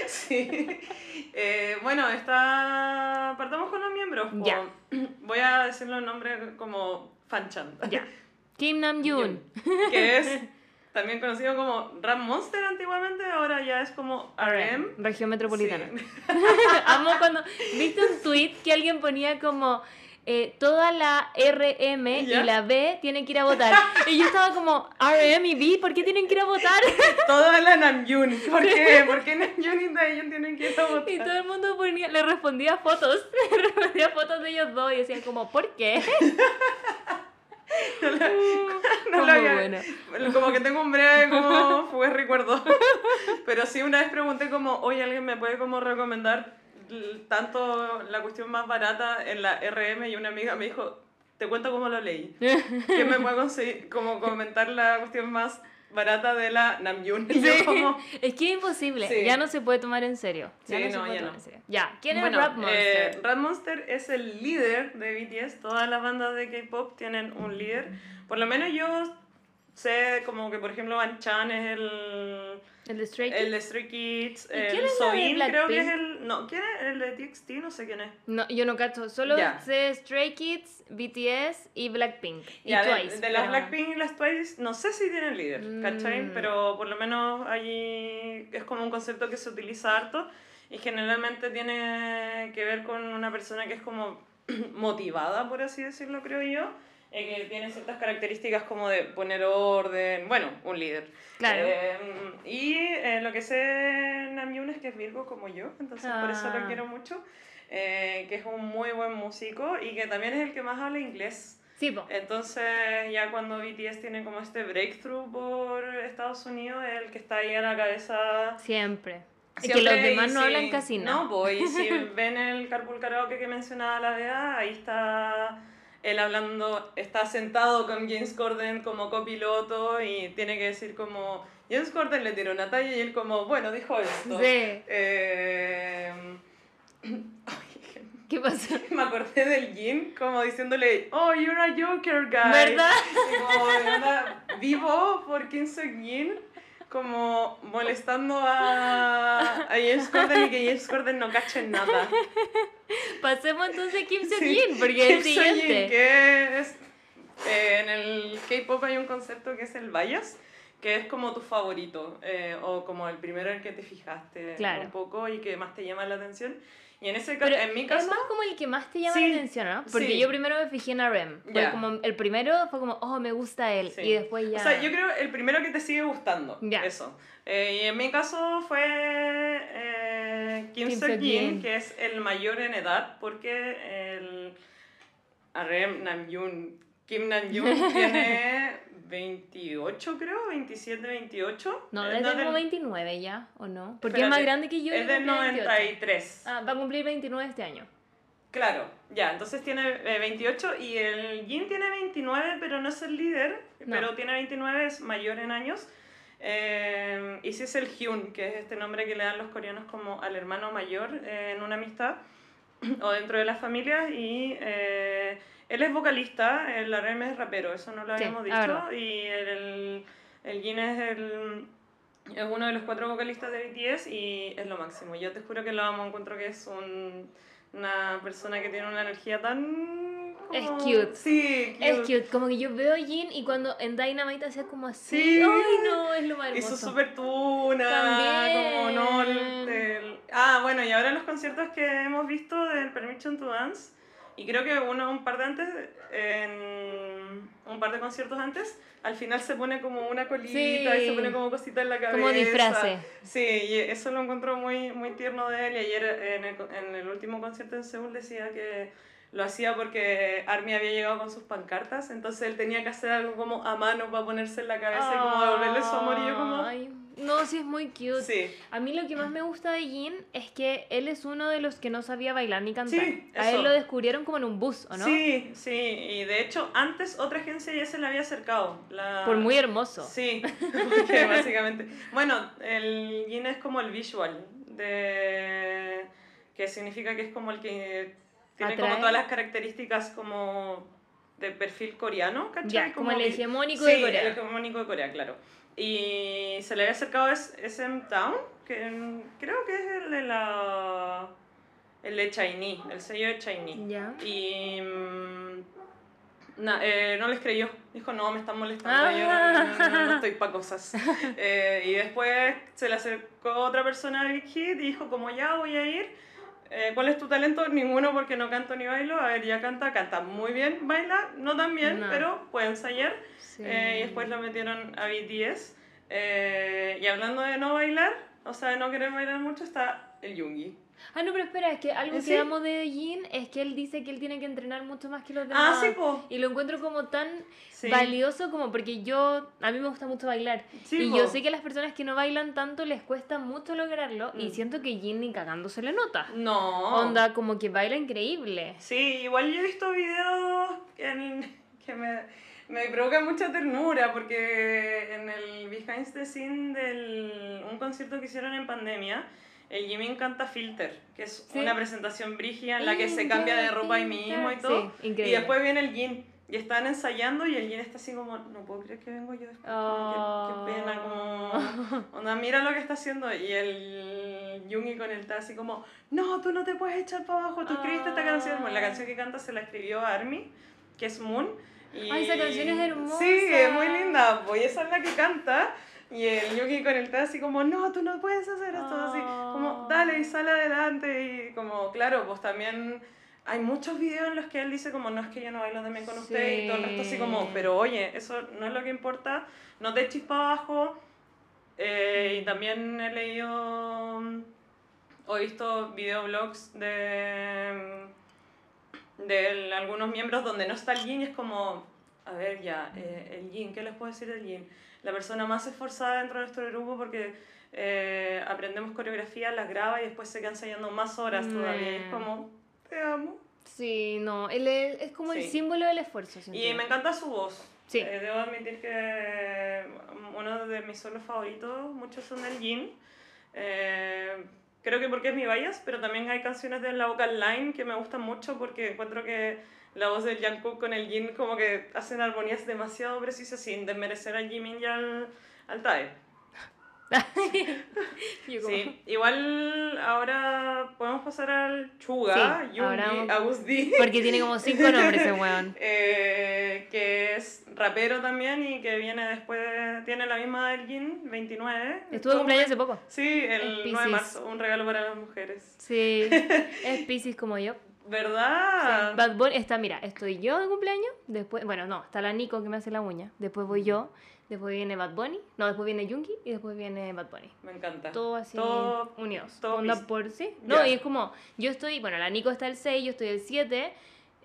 Sí. sí. Eh, bueno, está. Partamos con los miembros. Voy a decir los nombres como Fanchan. Ya. Kim Nam-yoon. Que es también conocido como Ram Monster antiguamente, ahora ya es como RM. Región metropolitana. Sí. Amo cuando. ¿Viste un tweet que alguien ponía como. eh, toda la RM Ya. y la B tienen que ir a votar. Y yo estaba como, RM y B, ¿por qué tienen que ir a votar? Toda la Namjoon. ¿Por qué? ¿Por qué Namjoon y Taeyeon tienen que ir a votar? Y todo el mundo ponía, le respondía fotos, le respondía fotos de ellos dos y decían como, ¿por qué? No la- no Muy lo había-. Como que tengo un breve como fue recuerdo. Pero sí una vez pregunté como, oye, ¿alguien me puede como recomendar tanto la cuestión más barata en la RM? Y una amiga me dijo, te cuento cómo lo leí. ¿Quién me puede conseguir, como comentar la cuestión más barata de la Namjoon? Sí. como, Es que es imposible, Sí. ya no se puede tomar en serio. Ya Sí, no, se no, puede ya tomar no. en serio. Ya, ¿quién bueno, es Rap Monster? eh, Rat Monster es el líder de BTS. Todas las bandas de K-pop tienen un líder. Por lo menos yo sé como que, por ejemplo, Van Chan es el... el de Stray Kids. El de Stray Kids, ¿Y el de Soin creo que es el... No, ¿quién es el de TXT? No sé quién es. No, yo no cacho, solo Ya. sé Stray Kids, BTS y Blackpink. Y de- Twice. de, las pero- Blackpink y las Twice, no sé si tienen líder, ¿cachai? Mm. Pero por lo menos allí es como un concepto que se utiliza harto y generalmente tiene que ver con una persona que es como motivada, por así decirlo, creo yo. Eh, que tiene ciertas características como de poner orden, bueno, un líder. Claro. Eh, y eh, lo que sé Namjoon es que es Virgo como yo, entonces por eso Ah. lo quiero mucho. eh, que es un muy buen músico y que también es el que más habla inglés. Sí. Entonces, ya cuando BTS tiene como este breakthrough por Estados Unidos, es el que está ahí a la cabeza. Siempre. Es que Siempre, los demás y no si- hablan casi nada. No, pues, y si ven el Carpool Karaoke que mencionaba la Bea, ahí está él hablando, está sentado con James Corden como copiloto y tiene que decir como, James Corden le tiró una talla y él como, bueno, dijo esto. Sí. Eh, ¿Qué pasó? me acordé del Jin como diciéndole, oh, you're a Joker guy. ¿Verdad? Y como onda, vivo por Kim Seok-jin, como molestando a, a James Corden y que James Corden no cache en nada. Pasemos entonces a Kim Sí, Seok-jin, porque es el Kim siguiente. que es, eh, en el K-pop hay un concepto que es el bias, que es como tu favorito, eh, o como el primero en que te fijaste Claro. un poco y que más te llama la atención. Y en ese caso, en mi es caso... más como el que más te llama Sí, la atención, ¿no? Porque sí. yo primero me fijé en RM. Ya. como el primero fue como, oh, me gusta él. Sí. Y después ya. O sea, yo creo el primero que te sigue gustando. Ya. Eso. Eh, y en mi caso fue eh, Kim, Kim Seok-jin. que es el mayor en edad, porque el RM Namjoon, Kim Namjoon tiene 28, creo, 27, 28. No, Eh, debe tener del- como 29 ya, ¿o no? Porque es más grande que yo. Es del cumple 28. 93. Ah, va a cumplir 29 este año. Claro, ya, entonces tiene eh, 28 y el Jin tiene 29, pero no es el líder, No. pero tiene 29, es mayor en años. Eh, y sí es el Hyun, que es este nombre que le dan los coreanos como al hermano mayor eh, en una amistad o dentro de la familia. Y eh, él es vocalista, el RM es rapero, eso no lo habíamos dicho. Y el, el, Jin es, el, es uno de los cuatro vocalistas de BTS y es lo máximo. Yo te juro que lo amo, encuentro que es un, una persona que tiene una energía tan... Es cute. Sí, cute. Es cute, como que yo veo a Jin y cuando en Dynamite hacía como así. Sí. Ay, no, es lo más hermoso. Hizo súper tuna, También. como no... el- el- Ah, bueno, y ahora los conciertos que hemos visto del Permission to Dance, y creo que uno un par de antes, en un par de conciertos antes, al final se pone como una colita Sí. y se pone como cosita en la cabeza. Como disfrace. Sí, y eso lo encontró muy, muy tierno de él, y ayer en el, en el último concierto en Seúl decía que lo hacía porque Army había llegado con sus pancartas, entonces él tenía que hacer algo como a mano para ponerse en la cabeza y como devolverle su amor, y yo como... Ay, no, sí es muy cute. Sí. A mí lo que más me gusta de Jin es que él es uno de los que no sabía bailar ni cantar. Sí, a él lo descubrieron como en un bus, ¿o no? Sí, sí, y de hecho antes otra agencia ya se le había acercado. La... Por muy hermoso. Sí, porque básicamente... Bueno, el Yin es como el visual, de... que significa que es como el que tiene como todas las características como de perfil coreano, ¿cachai? Ya, como el hegemónico Sí, de Corea. el hegemónico de Corea, claro. Y se le había acercado SM Town, que creo que es el de la... el de Shiny, el sello de Shiny. Ya. Y mm, na- eh, no les creyó. Dijo, no, me están molestando, yo Ah. no, no- no estoy para cosas. Eh, y después se le acercó otra persona de Big Hit y dijo, como ya voy a ir. Eh, ¿Cuál es tu talento? Ninguno porque no canto ni bailo. A ver, ya canta, canta muy bien, baila, no tan bien, No. pero puede ensayar. Sí. Eh, y después lo metieron a BTS. Eh, y hablando de no bailar, o sea, de no querer bailar mucho, está el Yoongi. Ah, no, pero espera, es que algo ¿Sí? que amo de Jin es que él dice que él tiene que entrenar mucho más que los Ah, demás. sí, po. Y lo encuentro como tan Sí. valioso como porque yo, a mí me gusta mucho bailar. Sí, y po. yo sé que a las personas que no bailan tanto les cuesta mucho lograrlo. Y Mm. siento que Jin ni cagando se le nota. No. Onda, como que baila increíble. Sí, igual yo he visto videos en- que me, me provocan mucha ternura porque en el behind the scene de un concierto que hicieron en pandemia, el Jimin canta Filter, que es Sí. una presentación brígida en la que se cambia de ropa ahí mismo y todo. Sí, increíble. y después viene el Jin. Y están ensayando y el Jin está así como, no puedo creer que vengo yo después. como que- Qué, pena, como... Onda, mira lo que está haciendo. Y el Jungi con él está así como, no, tú no te puedes echar para abajo, tú escribiste esta canción. Bueno, la canción que canta se la escribió Army, que es Moon. Y... Ay, esa canción es hermosa. Sí, es muy linda. Pues esa es la que canta. Y el Yuki con él está así como, no, tú no puedes hacer esto. Así como, Ah. dale y sale adelante. Y como, claro, pues también hay muchos videos en los que él dice como, no es que yo no bailo también con usted. Y todo el resto así como, Sí. pero oye, eso no es lo que importa. No te eches para abajo. Eh, y también he leído o he visto videoblogs de, de algunos miembros donde no está el yin y es como, a ver ya, eh, el yin, ¿qué les puedo decir del yin? La persona más esforzada dentro de nuestro grupo porque eh, aprendemos coreografía, las graba y después se queda ensayando más horas todavía. Y es Mm. como, te amo. Sí, no, él es, es como el Sí. símbolo del esfuerzo. Y me encanta su voz. Sí. Eh, debo admitir que uno de mis solos favoritos, muchos son del Jin. Eh, creo que porque es mi bias, pero también hay canciones de la vocal line que me gustan mucho porque encuentro que la voz del Jungkook con el Jin como que hacen armonías demasiado precisas sin desmerecer al Jimin y al, al Tae. Sí, igual ahora podemos pasar al Chuga, Sí, ahora Yoongi, vamos- Agus D. Porque tiene como cinco nombres ese weón. Eh, que es rapero también y que viene después, tiene la misma del Jin, 29. Estuvo de cumpleaños hace poco. Sí, el 9 de marzo, un regalo para las mujeres. Sí, es Pisces como yo. ¿Verdad? Bad Bunny está, mira, estoy yo de cumpleaños, después, bueno, no, está la Nico que me hace la uña, después voy yo, después viene Bad Bunny, no, después viene Junkie y después viene Bad Bunny. Me encanta. Todo así Todo- unidos. todo mis- por sí. No, y es como, yo estoy, bueno, la Nico está el 6, yo estoy el 7,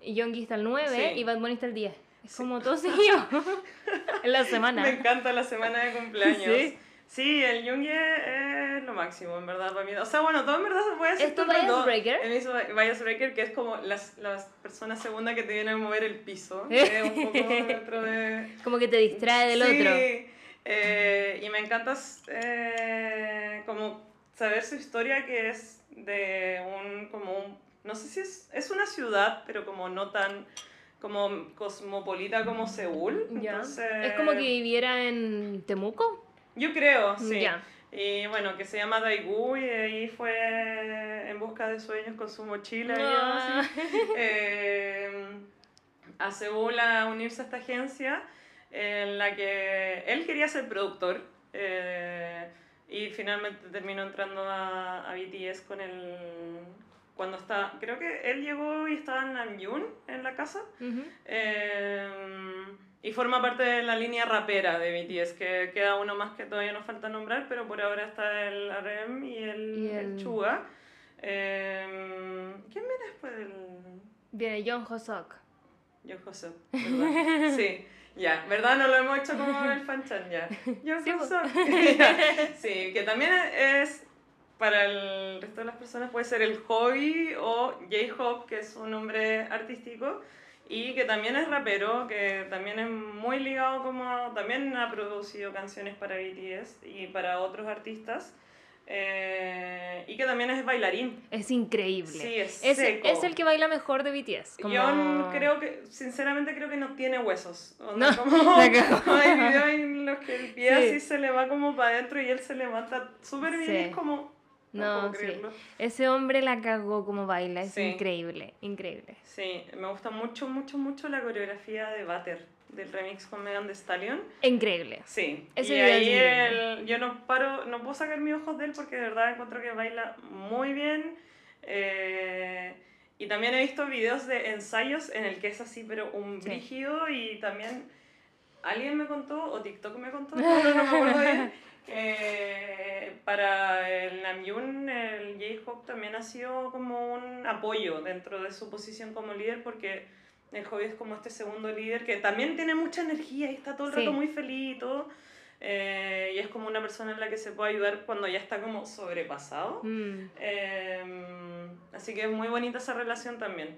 y Junkie está el 9 Sí. y Bad Bunny está el 10. Es como todo seguido en la semana. Me encanta la semana de cumpleaños. Sí. Sí, el Jungi es lo máximo, en verdad, para mí. O sea, bueno, todo en verdad se puede decir. ¿Es tu bias breaker? Es mi bias breaker, que es como las, las personas segunda que te vienen a mover el piso. que es un poco dentro de... Como que te distrae del sí. otro. Eh, y me encanta eh, como saber su historia que es de un, como un, no sé si es, es una ciudad, pero como no tan como cosmopolita como Seúl. es como que viviera en Temuco. Yo creo, sí. Y bueno, que se llama Daegu y ahí fue en busca de sueños con su mochila. Ah. Eh, a Seúl a unirse a esta agencia en la que él quería ser productor eh, y finalmente terminó entrando a, a, BTS con el cuando está creo que él llegó y estaba en Namjoon en la casa eh, y forma parte de la línea rapera de BTS que queda uno más que todavía nos falta nombrar pero por ahora está el RM y el, el... Chuga eh, ¿quién viene después del...? viene John Hosok John Hosok sí ya, ¿verdad? No lo hemos hecho como el fanchan ya. Yo sí, sí, que también es para el resto de las personas puede ser el hobby o J-Hop, que es un nombre artístico, y que también es rapero, que también es muy ligado como también ha producido canciones para BTS y para otros artistas. Eh, y que también es bailarín. Es increíble. Sí, es, es, es el que baila mejor de BTS. Yo creo que, sinceramente, creo que no tiene huesos. no, como, hay videos en los que el pie así se le va como para adentro y él se levanta súper bien. es como. No, sí. Ese hombre la cagó como baila, es increíble, increíble. Sí, me gusta mucho, mucho, mucho la coreografía de Butter del remix con Megan Thee Stallion. Increíble. Sí. Ese y ahí el, yo no paro, no puedo sacar mis ojos de él porque de verdad encuentro que baila muy bien. Eh, y también he visto videos de ensayos en el que es así, pero un brígido y también alguien me contó, o TikTok me contó, no, no me acuerdo bien, que para el Namjoon el J-Hope también ha sido como un apoyo dentro de su posición como líder porque el hobby es como este segundo líder que también tiene mucha energía y está todo el rato muy feliz y todo. Eh, y es como una persona en la que se puede ayudar cuando ya está como sobrepasado. Mm. Em, así que es muy bonita esa relación también.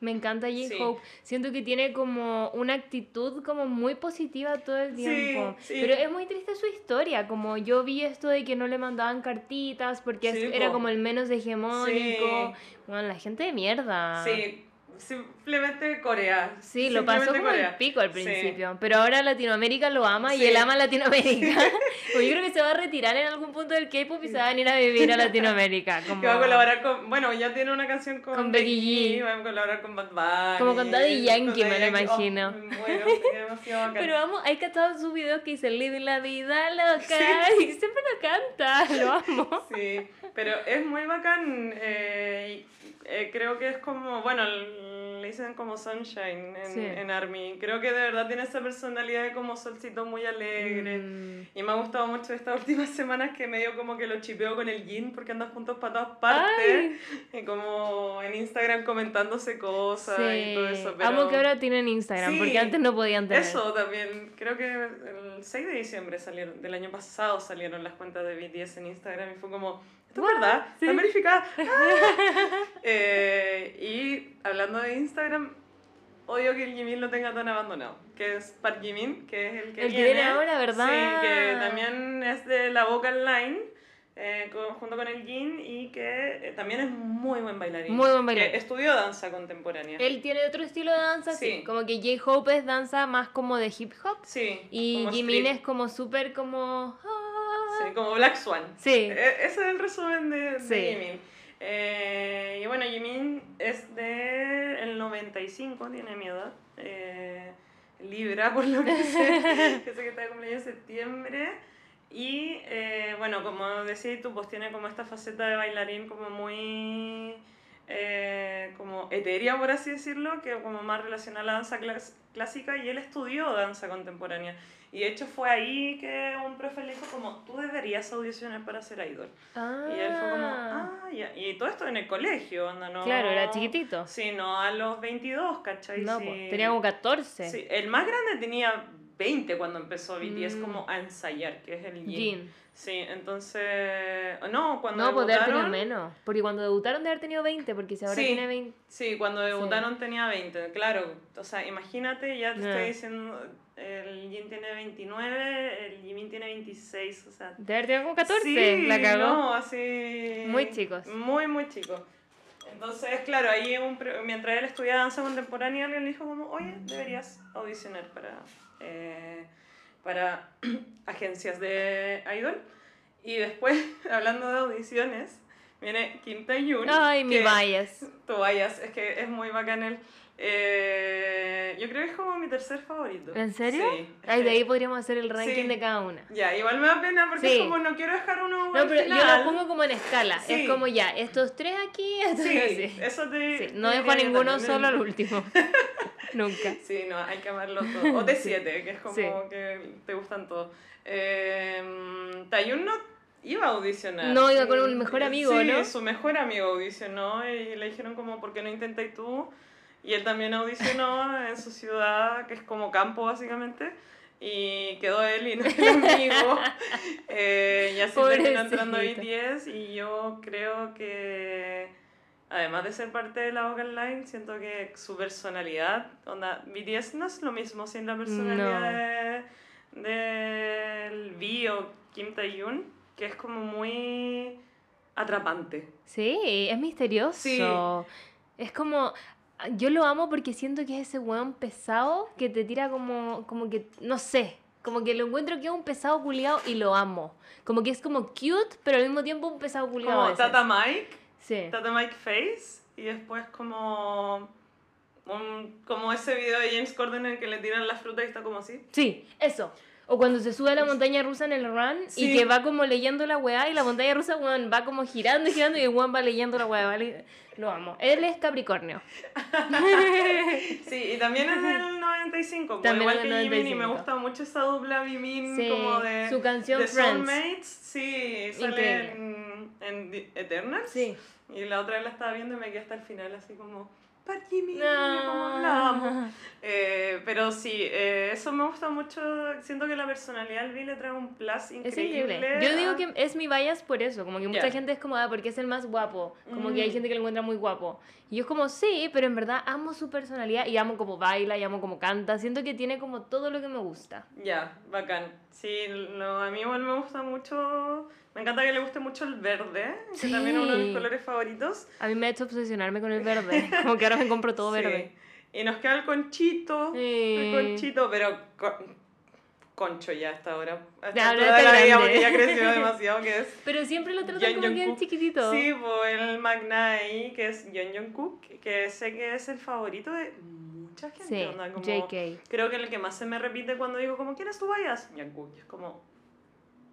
Me encanta J-Hope. Siento que tiene como una actitud como muy positiva todo el tiempo. Pero es muy triste su historia. Como yo vi esto de que no le mandaban cartitas porque era como el menos hegemónico. Bueno, la gente de mierda. Sí, simplemente Corea. Sí, lo pasó como el pico al principio, pero ahora Latinoamérica lo ama y él ama Latinoamérica. pues yo creo que se va a retirar en algún punto del K-pop y se va a venir a vivir a Latinoamérica. Como... Que va a colaborar con, bueno, ya tiene una canción con, con Becky G, va a colaborar con Bad Bunny. Como con Daddy Yankee, me lo imagino. bueno, demasiado Pero vamos, hay cantado sus videos que dice Living la vida loca y siempre lo canta, lo amo. Sí, pero es muy bacán. Eh, eh, creo que es como, bueno, le dicen como Sunshine en, en, Army. Creo que de verdad tiene esa personalidad de como solcito muy alegre. Mm. Y me ha gustado mucho estas últimas semanas que medio como que lo chipeo con el Jin porque andan juntos para todas partes. Y como en Instagram comentándose cosas y todo eso. Pero... Amo que ahora tienen Instagram porque antes no podían tener. Eso también. Creo que el 6 de diciembre salieron, del año pasado salieron las cuentas de BTS en Instagram y fue como ¿Esto es verdad? Sí. Eh, y hablando de Instagram, odio que el Jimin lo tenga tan abandonado. Que es Park Jimin, que es el que el viene. ahora, ¿verdad? Sí, que también es de la Vocal Line. Eh, junto con el Jin y que eh, también es muy buen bailarín. Muy buen bailarín. Que estudió danza contemporánea. Él tiene otro estilo de danza, sí. Como que J-Hope es danza más como de hip hop. Sí. Y Jimin es como súper como... Ah, como Black Swan. Sí. E, ese es el resumen de, Jimin. Eh, y bueno, Jimin es de el 95, tiene mi edad. Eh, Libra, por lo que sé, que sé que está de cumpleaños en septiembre. Y eh, bueno, como decías tú, pues tiene como esta faceta de bailarín como muy como etérea, por así decirlo, que como más relacionada a la danza clásica y él estudió danza contemporánea. Y de hecho fue ahí que un profe le dijo como, tú deberías audicionar para ser idol. Y él fue como, ah, ah ya. Y todo esto en el colegio, anda, ¿no? Claro, era chiquitito. Sí, no a los 22, ¿cachai? No, pues, tenía como 14. Sí, el más grande tenía 20 cuando empezó BTS Mm. como a ensayar, que es el Jin. Sí, entonces... No, cuando No, pues debe haber tenido debutaron... menos. Porque cuando debutaron debe haber tenido 20, porque si ahora Sí. tiene 20. Sí, cuando debutaron tenía 20, claro. O sea, imagínate, ya te Ah. estoy diciendo, el Jin tiene 29, el Jimin tiene 26, o sea... Debe haber tenido como 14. Sí, la cagó. no, así... Muy chicos. Muy, muy chicos. Entonces, claro, ahí un mientras él estudiaba danza contemporánea, alguien le dijo como, oye, deberías audicionar para, eh, para agencias de idol. Y después, hablando de audiciones, viene Kim Tae-yoon. Ay, mi bias. Tú vayas, es que es muy bacán él. Eh, yo creo que es como mi tercer favorito. ¿En serio? Sí. Ay, de ahí podríamos hacer el ranking Sí. de cada una. Ya, igual me da pena porque Sí. es como no quiero dejar uno No, al pero yo final. lo pongo como en escala. Es como ya, estos tres aquí, estos Sí, eso te. Sí, No dejo a yo ninguno también. solo al último. Nunca. Sí, no, hay que amarlo todo. O de 7, que es como que te gustan todos. Eh, Taeyun no iba a audicionar. No, iba con un mejor amigo, sí, ¿no? su mejor amigo audicionó y le dijeron como, ¿por qué no intentáis tú? Y él también audicionó en su ciudad, que es como campo básicamente. Y quedó él y no el amigo. Eh, y así terminó entrando. BTS. Y yo creo que, además de ser parte de la vocal line, siento que su personalidad, onda, BTS no es lo mismo sin la personalidad de, del V o Kim Tae-yoon, que es como muy atrapante. Sí, es misterioso. Sí. Es como. Yo lo amo porque siento que es ese weón pesado que te tira como. como que. No sé. Como que lo encuentro que es un pesado culiado y lo amo. Como que es como cute, pero al mismo tiempo un pesado culiado. Como Tata Mike. Sí. Tata Mike Face y después como un, como ese video de James Corden en el que le tiran la fruta y está como así. Sí, eso. O cuando se sube a la montaña rusa en el run y que va como leyendo la weá y la montaña rusa weón, va como girando y girando y el weón va leyendo la weá. ¿vale? Lo amo. Él es Capricornio. Sí, y también es del 95, pues, También igual es que del Jimin y me 95. gusta mucho esa dupla Jimin Sí, como de su canción de Friends. Soulmates, sí, sale en, en Eternals. Sí. Y la otra vez la estaba viendo y me quedé hasta el final así como Pat Jimin, No. como. Eh, pero sí, eh, eso me gusta mucho. Siento que la personalidad del Vi le trae un plus increíble. Yo digo que es mi bias por eso, como que mucha Ya. gente es como, ah, porque es el más guapo, como que hay Mm. gente que lo encuentra muy guapo. Y yo es como, sí, pero en verdad amo su personalidad y amo cómo baila y amo cómo canta, siento que tiene como todo lo que me gusta. Ya, bacán. Sí, lo, a mí igual me gusta mucho. Me encanta que le guste mucho el verde, que también es uno de mis Sí. colores favoritos. A mí me ha hecho obsesionarme con el verde, como que ahora me compro todo Sí. verde. Y nos queda el conchito. Sí. El conchito, pero con- concho ya hasta ahora. Hasta Ya, toda la vida porque ya creció demasiado, que es Pero siempre lo tratan como Jungkook. chiquitito. Sí, pues el Magnai, que es Yeon Jungkook, que sé que es el favorito de mucha gente. Sí, onda, como- JK. Creo que el que más se me repite cuando digo como, ¿quién es tu bias? Jungkook, es como,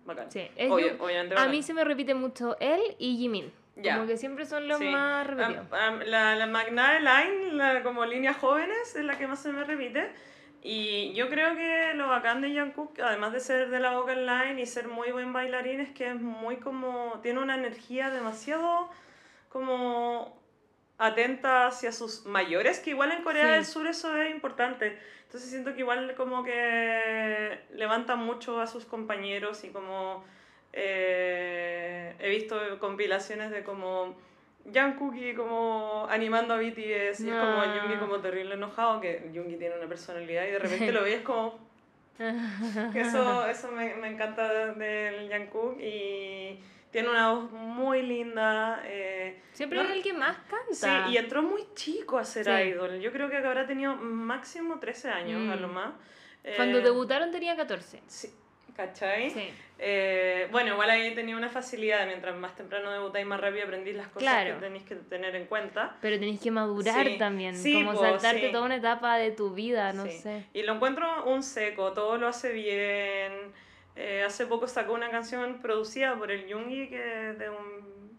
bacán. Sí, es Obvio- Jung- obviamente A mí se me repite mucho él y Jimin. Ya. Como que siempre son los Sí. más repetidos. La, la Magnae Line, la, como líneas jóvenes, es la que más se me repite. Y yo creo que lo bacán de Jungkook, además de ser de la vocal line y ser muy buen bailarín, es que es muy como... Tiene una energía demasiado como atenta hacia sus mayores, que igual en Corea Sí. del Sur eso es importante. Entonces siento que igual como que levanta mucho a sus compañeros y como eh, he visto compilaciones de como Jungkook y como animando a BTS y es como Ah. Yoongi como terrible enojado, que Yoongi tiene una personalidad y de repente lo ves como que eso, eso me, me encanta del Jungkook y tiene una voz muy linda. eh, Siempre no- es el que más Sí, canta. y entró muy chico a ser Sí. idol. Yo creo que habrá tenido máximo 13 años, a Mm. lo más. Cuando Eh, debutaron tenía 14. Sí, ¿cachai? Sí. Eh, bueno, igual ahí tenía una facilidad, mientras más temprano debutáis, más rápido aprendís las cosas Claro. que tenéis que tener en cuenta. Pero tenés que madurar Sí. también, Sí, como po, saltarte sí. toda una etapa de tu vida, no Sí. sé. Y lo encuentro un seco, todo lo hace bien. Eh, hace poco sacó una canción producida por el Yoongi, que es de un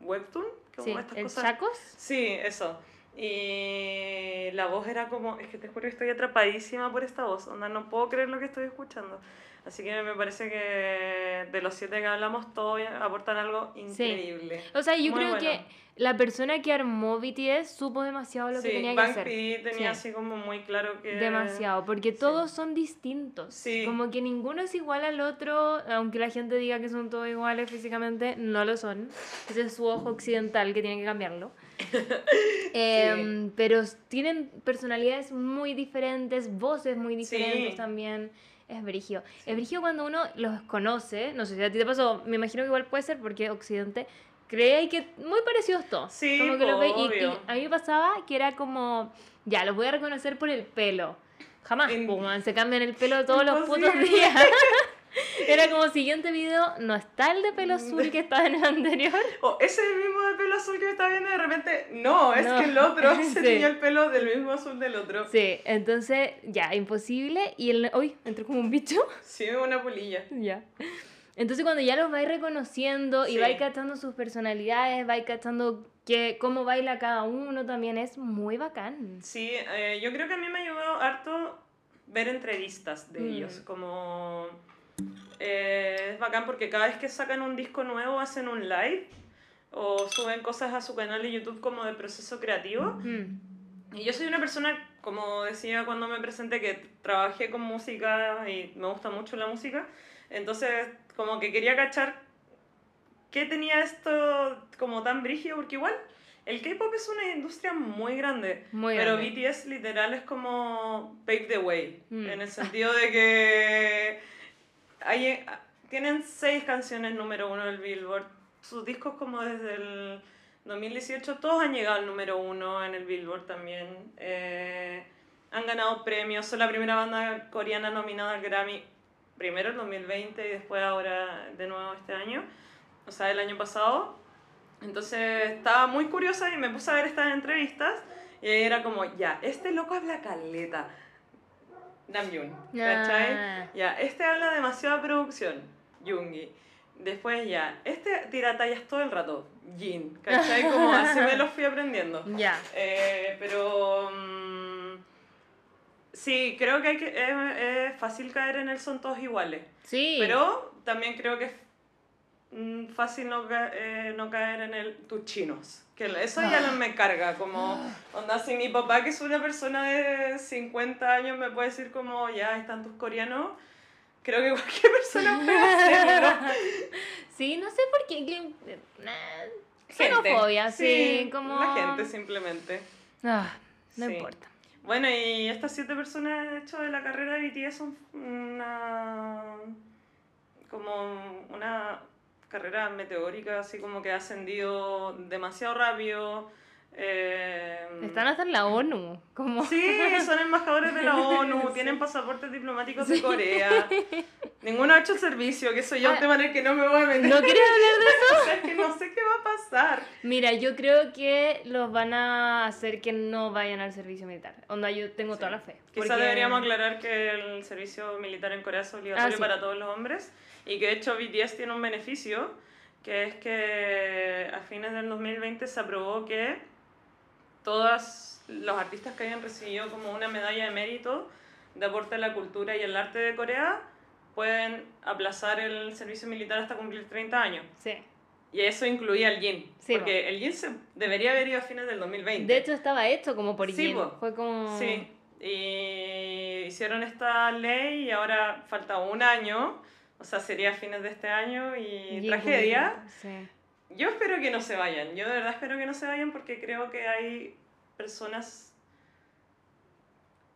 webtoon. como Sí, estas el cosas. Chacos. Sí, eso. Y la voz era como, es que te juro que estoy atrapadísima por esta voz, onda, no puedo creer lo que estoy escuchando. Así que me parece que de los siete que hablamos, todos aportan algo increíble. O sea, yo creo que la persona que armó BTS supo demasiado lo que tenía que hacer. Tenía así como muy claro que... Demasiado, porque todos son distintos. Sí. Como que ninguno es igual al otro, aunque la gente diga que son todos iguales físicamente, no lo son. Ese es su ojo occidental que tiene que cambiarlo. Em, pero tienen personalidades muy diferentes, voces muy diferentes también. Es brigio. Es brigio cuando uno los conoce, no sé si a ti te pasó, me imagino que igual puede ser porque Occidente cree que muy parecidos todos. Sí, como que lo y, a mí me pasaba que era como, ya, los voy a reconocer por el pelo. Jamás, se cambian el pelo todos los putos días. Era como siguiente video, no está el de pelo azul que estaba en el anterior. O ese es el mismo de pelo azul que estaba viendo y de repente, no, es que el otro se tenía el pelo del mismo azul del otro. Sí, entonces ya, imposible. Y el. Uy, entró como un bicho. Sí, una polilla. Ya. Entonces cuando ya los vais reconociendo y vais cachando sus personalidades, vais cachando que, cómo baila cada uno, también es muy bacán. Sí, eh, yo creo que a mí me ayudó harto ver entrevistas de mm. ellos, como eh, es bacán porque cada vez que sacan un disco nuevo hacen un live o suben cosas a su canal de YouTube como de proceso creativo. Mm. Y yo soy una persona, como decía cuando me presenté, que trabajé con música y me gusta mucho la música. Entonces, como que quería cachar qué tenía esto como tan brígido, porque igual el K-pop es una industria muy grande, pero BTS literal es como pave the way, mm. en el sentido de que hay, tienen seis canciones número uno del Billboard. Sus discos como desde el 2018, todos han llegado al número uno en el Billboard también. Eh, han ganado premios, son la primera banda coreana nominada al Grammy, primero en 2020 y después ahora de nuevo este año, o sea, el año pasado. Entonces estaba muy curiosa y me puse a ver estas entrevistas y era como, ya, este loco habla caleta Namjoon, ¿cachai? Ah. Ya, este habla demasiada producción, Jungi. Después ya, este tira tallas todo el rato, Jin, ¿cachai? Como así me lo fui aprendiendo. Ya. Eh, pero... Mm, sí, creo que, hay que es, fácil caer en el son todos iguales. Sí. Pero también creo que es mm, fácil no, eh, no caer en el tus chinos. Que eso ya no me carga, como, onda, si mi papá, que es una persona de 50 años, me puede decir como, ya, están tus coreanos, creo que cualquier persona puede hacerlo. Sí, no sé por qué, xenofobia, sí, como... La gente, simplemente. Ah, no importa. Bueno, y estas siete personas, de hecho, de la carrera de BTS son una... como una carrera meteórica, así como que ha ascendido demasiado rápido. Eh, Están hasta en la ONU. Como... Sí, son embajadores de la ONU, tienen pasaportes diplomáticos de Corea. Ninguno ha hecho el servicio, que soy yo, ah, de manera que no me voy a meter. ¿No quería hablar de eso? o sea, que no sé qué va a pasar. Mira, yo creo que los van a hacer que no vayan al servicio militar. Onda, yo tengo toda la fe. Quizá deberíamos aclarar que el servicio militar en Corea es obligatorio ah, para todos los hombres y que de hecho BTS tiene un beneficio, que es que a fines del 2020 se aprobó que todos los artistas que hayan recibido como una medalla de mérito de aporte a la cultura y el arte de Corea pueden aplazar el servicio militar hasta cumplir 30 años. Sí. Y eso incluía el Jin. Sí, porque el Jin se debería haber ido a fines del 2020. De hecho, estaba hecho como por sí, Fue como... Sí. Y hicieron esta ley y ahora falta un año o sea, sería fines de este año y, tragedia. Sí. Yo espero que no se vayan. Yo de verdad espero que no se vayan porque creo que hay personas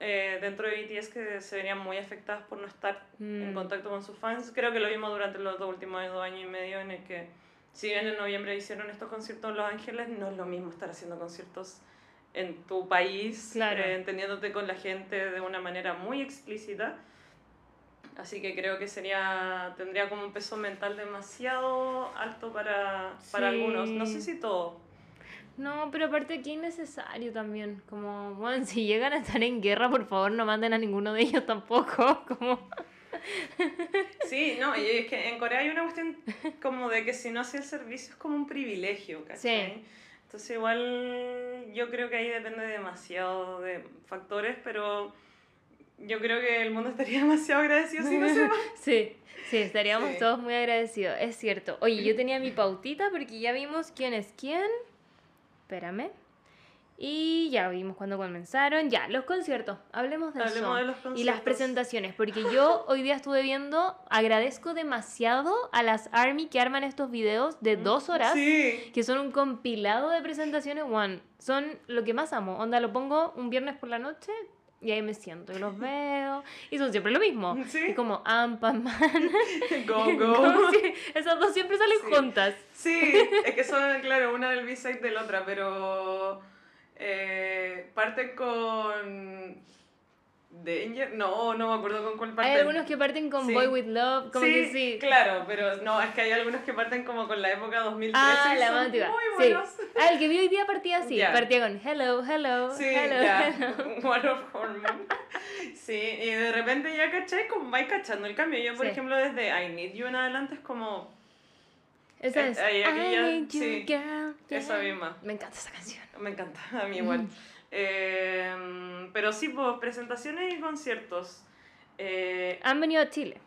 eh, dentro de BTS que se verían muy afectadas por no estar en mm. contacto con sus fans. Creo que lo vimos durante los dos últimos dos años y medio en el que, si bien en noviembre hicieron estos conciertos en Los Ángeles, no es lo mismo estar haciendo conciertos en tu país, claro. Eh, entendiéndote con la gente de una manera muy explícita. Así que creo que sería tendría como un peso mental demasiado alto para, para algunos. No sé si todo. No, pero aparte aquí es necesario también. Como, bueno, si llegan a estar en guerra, por favor no manden a ninguno de ellos tampoco. Como... Sí, no, y es que en Corea hay una cuestión como de que si no hacía el servicio es como un privilegio, ¿cachai? Entonces igual yo creo que ahí depende demasiado de factores, pero yo creo que el mundo estaría demasiado agradecido si no se va. Sí, sí, estaríamos Sí. todos muy agradecidos, es cierto. Oye, yo tenía mi pautita porque ya vimos quién es quién. Espérame. Y ya vimos cuándo comenzaron. Ya, los conciertos. Hablemos de Hablemos de los Y las conciertos. presentaciones, porque yo hoy día estuve viendo, agradezco demasiado a las ARMY que arman estos videos de dos horas, Sí. que son un compilado de presentaciones, one. Son lo que más amo. Onda, lo pongo un viernes por la noche y ahí me siento y los veo. Y son siempre lo mismo. Sí. Y como Ampa-Man. Go, go. Sí, esas dos siempre salen Sí. juntas. Sí, es que son, claro, una del B-side de la otra, pero eh, parten con Danger. No, no me acuerdo con cuál parten. Hay algunos que parten con Sí. Boy With Love, como sí, que sí. claro, pero no, es que hay algunos que parten como con la época 2013 Ah, la son muy Sí. buenos. Ah, el que vi hoy día partía así. Ya. Partía con Hello, Hello, Sí, Hello. ya. hello. One of Hormone. Sí, y de repente ya caché, como vais cachando el cambio. Yo, por Sí. ejemplo, desde I Need You en adelante es como Esa Eh, es. aquí I ya- need you, sí, girl, esa yeah. misma. Me encanta esa canción. Me encanta, a mí igual. Eh, pero sí, pues presentaciones y conciertos. Eh, Han venido a Chile.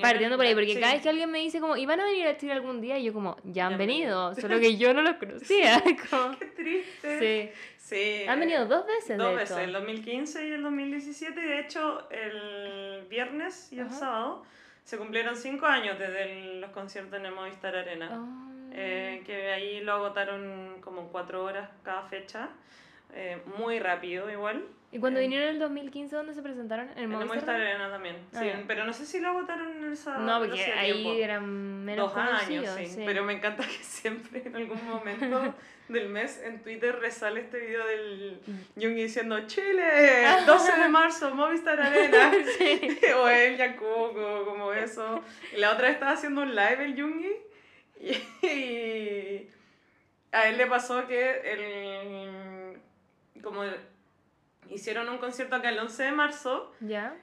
Partiendo por ahí, porque sí. cada vez que alguien me dice como, ¿y van a venir a Chile algún día? Y yo como, ya Ya han han venido, venido. solo que yo no los conocía. como, Qué triste. sí. Sí, Han eh, venido dos veces, Dos de veces, hecho. el 2015 y el 2017. Y de hecho, el viernes y el Ajá. sábado se cumplieron cinco años desde el- los conciertos en el Movistar Arena. Ah. Eh, que ahí lo agotaron como cuatro horas cada fecha. Eh, muy rápido igual. ¿Y cuando eh, vinieron en el 2015, dónde se presentaron? ¿En el Movistar? Movistar Arena también. Ah, sí, ya. pero no sé si lo agotaron en esa No, porque velocidad de ahí eran menos Dos años, sí. sí. Pero me encanta que siempre en algún momento del mes en Twitter resale este video del Jungi diciendo Chile, 12 de marzo, Movistar Arena. Sí. o el Yakuko, como eso. Y la otra vez estaba haciendo un live el Jungi y, y a él le pasó que el, como hicieron un concierto acá el 11 de marzo ¿Ya?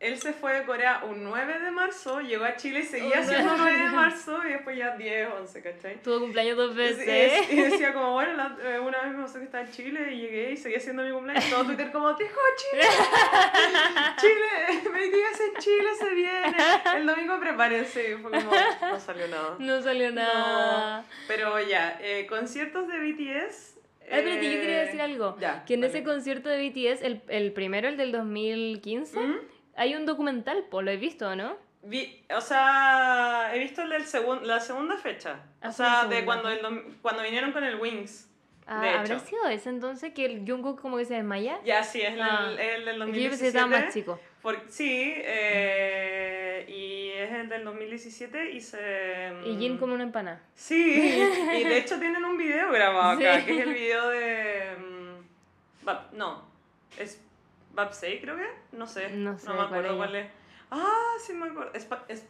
él se fue de Corea un 9 de marzo, llegó a Chile y seguía siendo 9 de 9. marzo y después ya 10, 11, ¿cachai? Tuvo cumpleaños dos Y, veces. y decía como, bueno, la- eh, una vez me pasó que estaba en Chile y llegué y seguía siendo mi cumpleaños. Todo Twitter como, dijo Chile, Chile, 20 días en Chile se viene. El domingo prepárense. Y fue como, no salió nada. No salió nada. Pero ya, eh, conciertos de BTS. Ay, espérate, yo quería eh, decir algo. Ya, Que en dale. ese concierto de BTS, el, el primero, el del 2015, ¿Mm? hay un documental, po, lo he visto, ¿no? Vi, o sea, he visto el del segun- la segunda fecha. Ah, o sea, de cuando, el cuando vinieron con el Wings. Ah, De ¿Habrá sido ese entonces que el Jungkook como que se desmaya? Ya, sí, es el, Ah. el del Porque yo pensé que estaba 2017. más chico. Por- sí, eh, y es el del 2017 y se... Y Jin como una empanada. Sí, y de hecho tienen un video grabado acá, Sí. que es el video de... mm, Bab- no, es Babsei creo que, no sé, No sé me cuál acuerdo cuál es. Ah, sí me acuerdo, es, es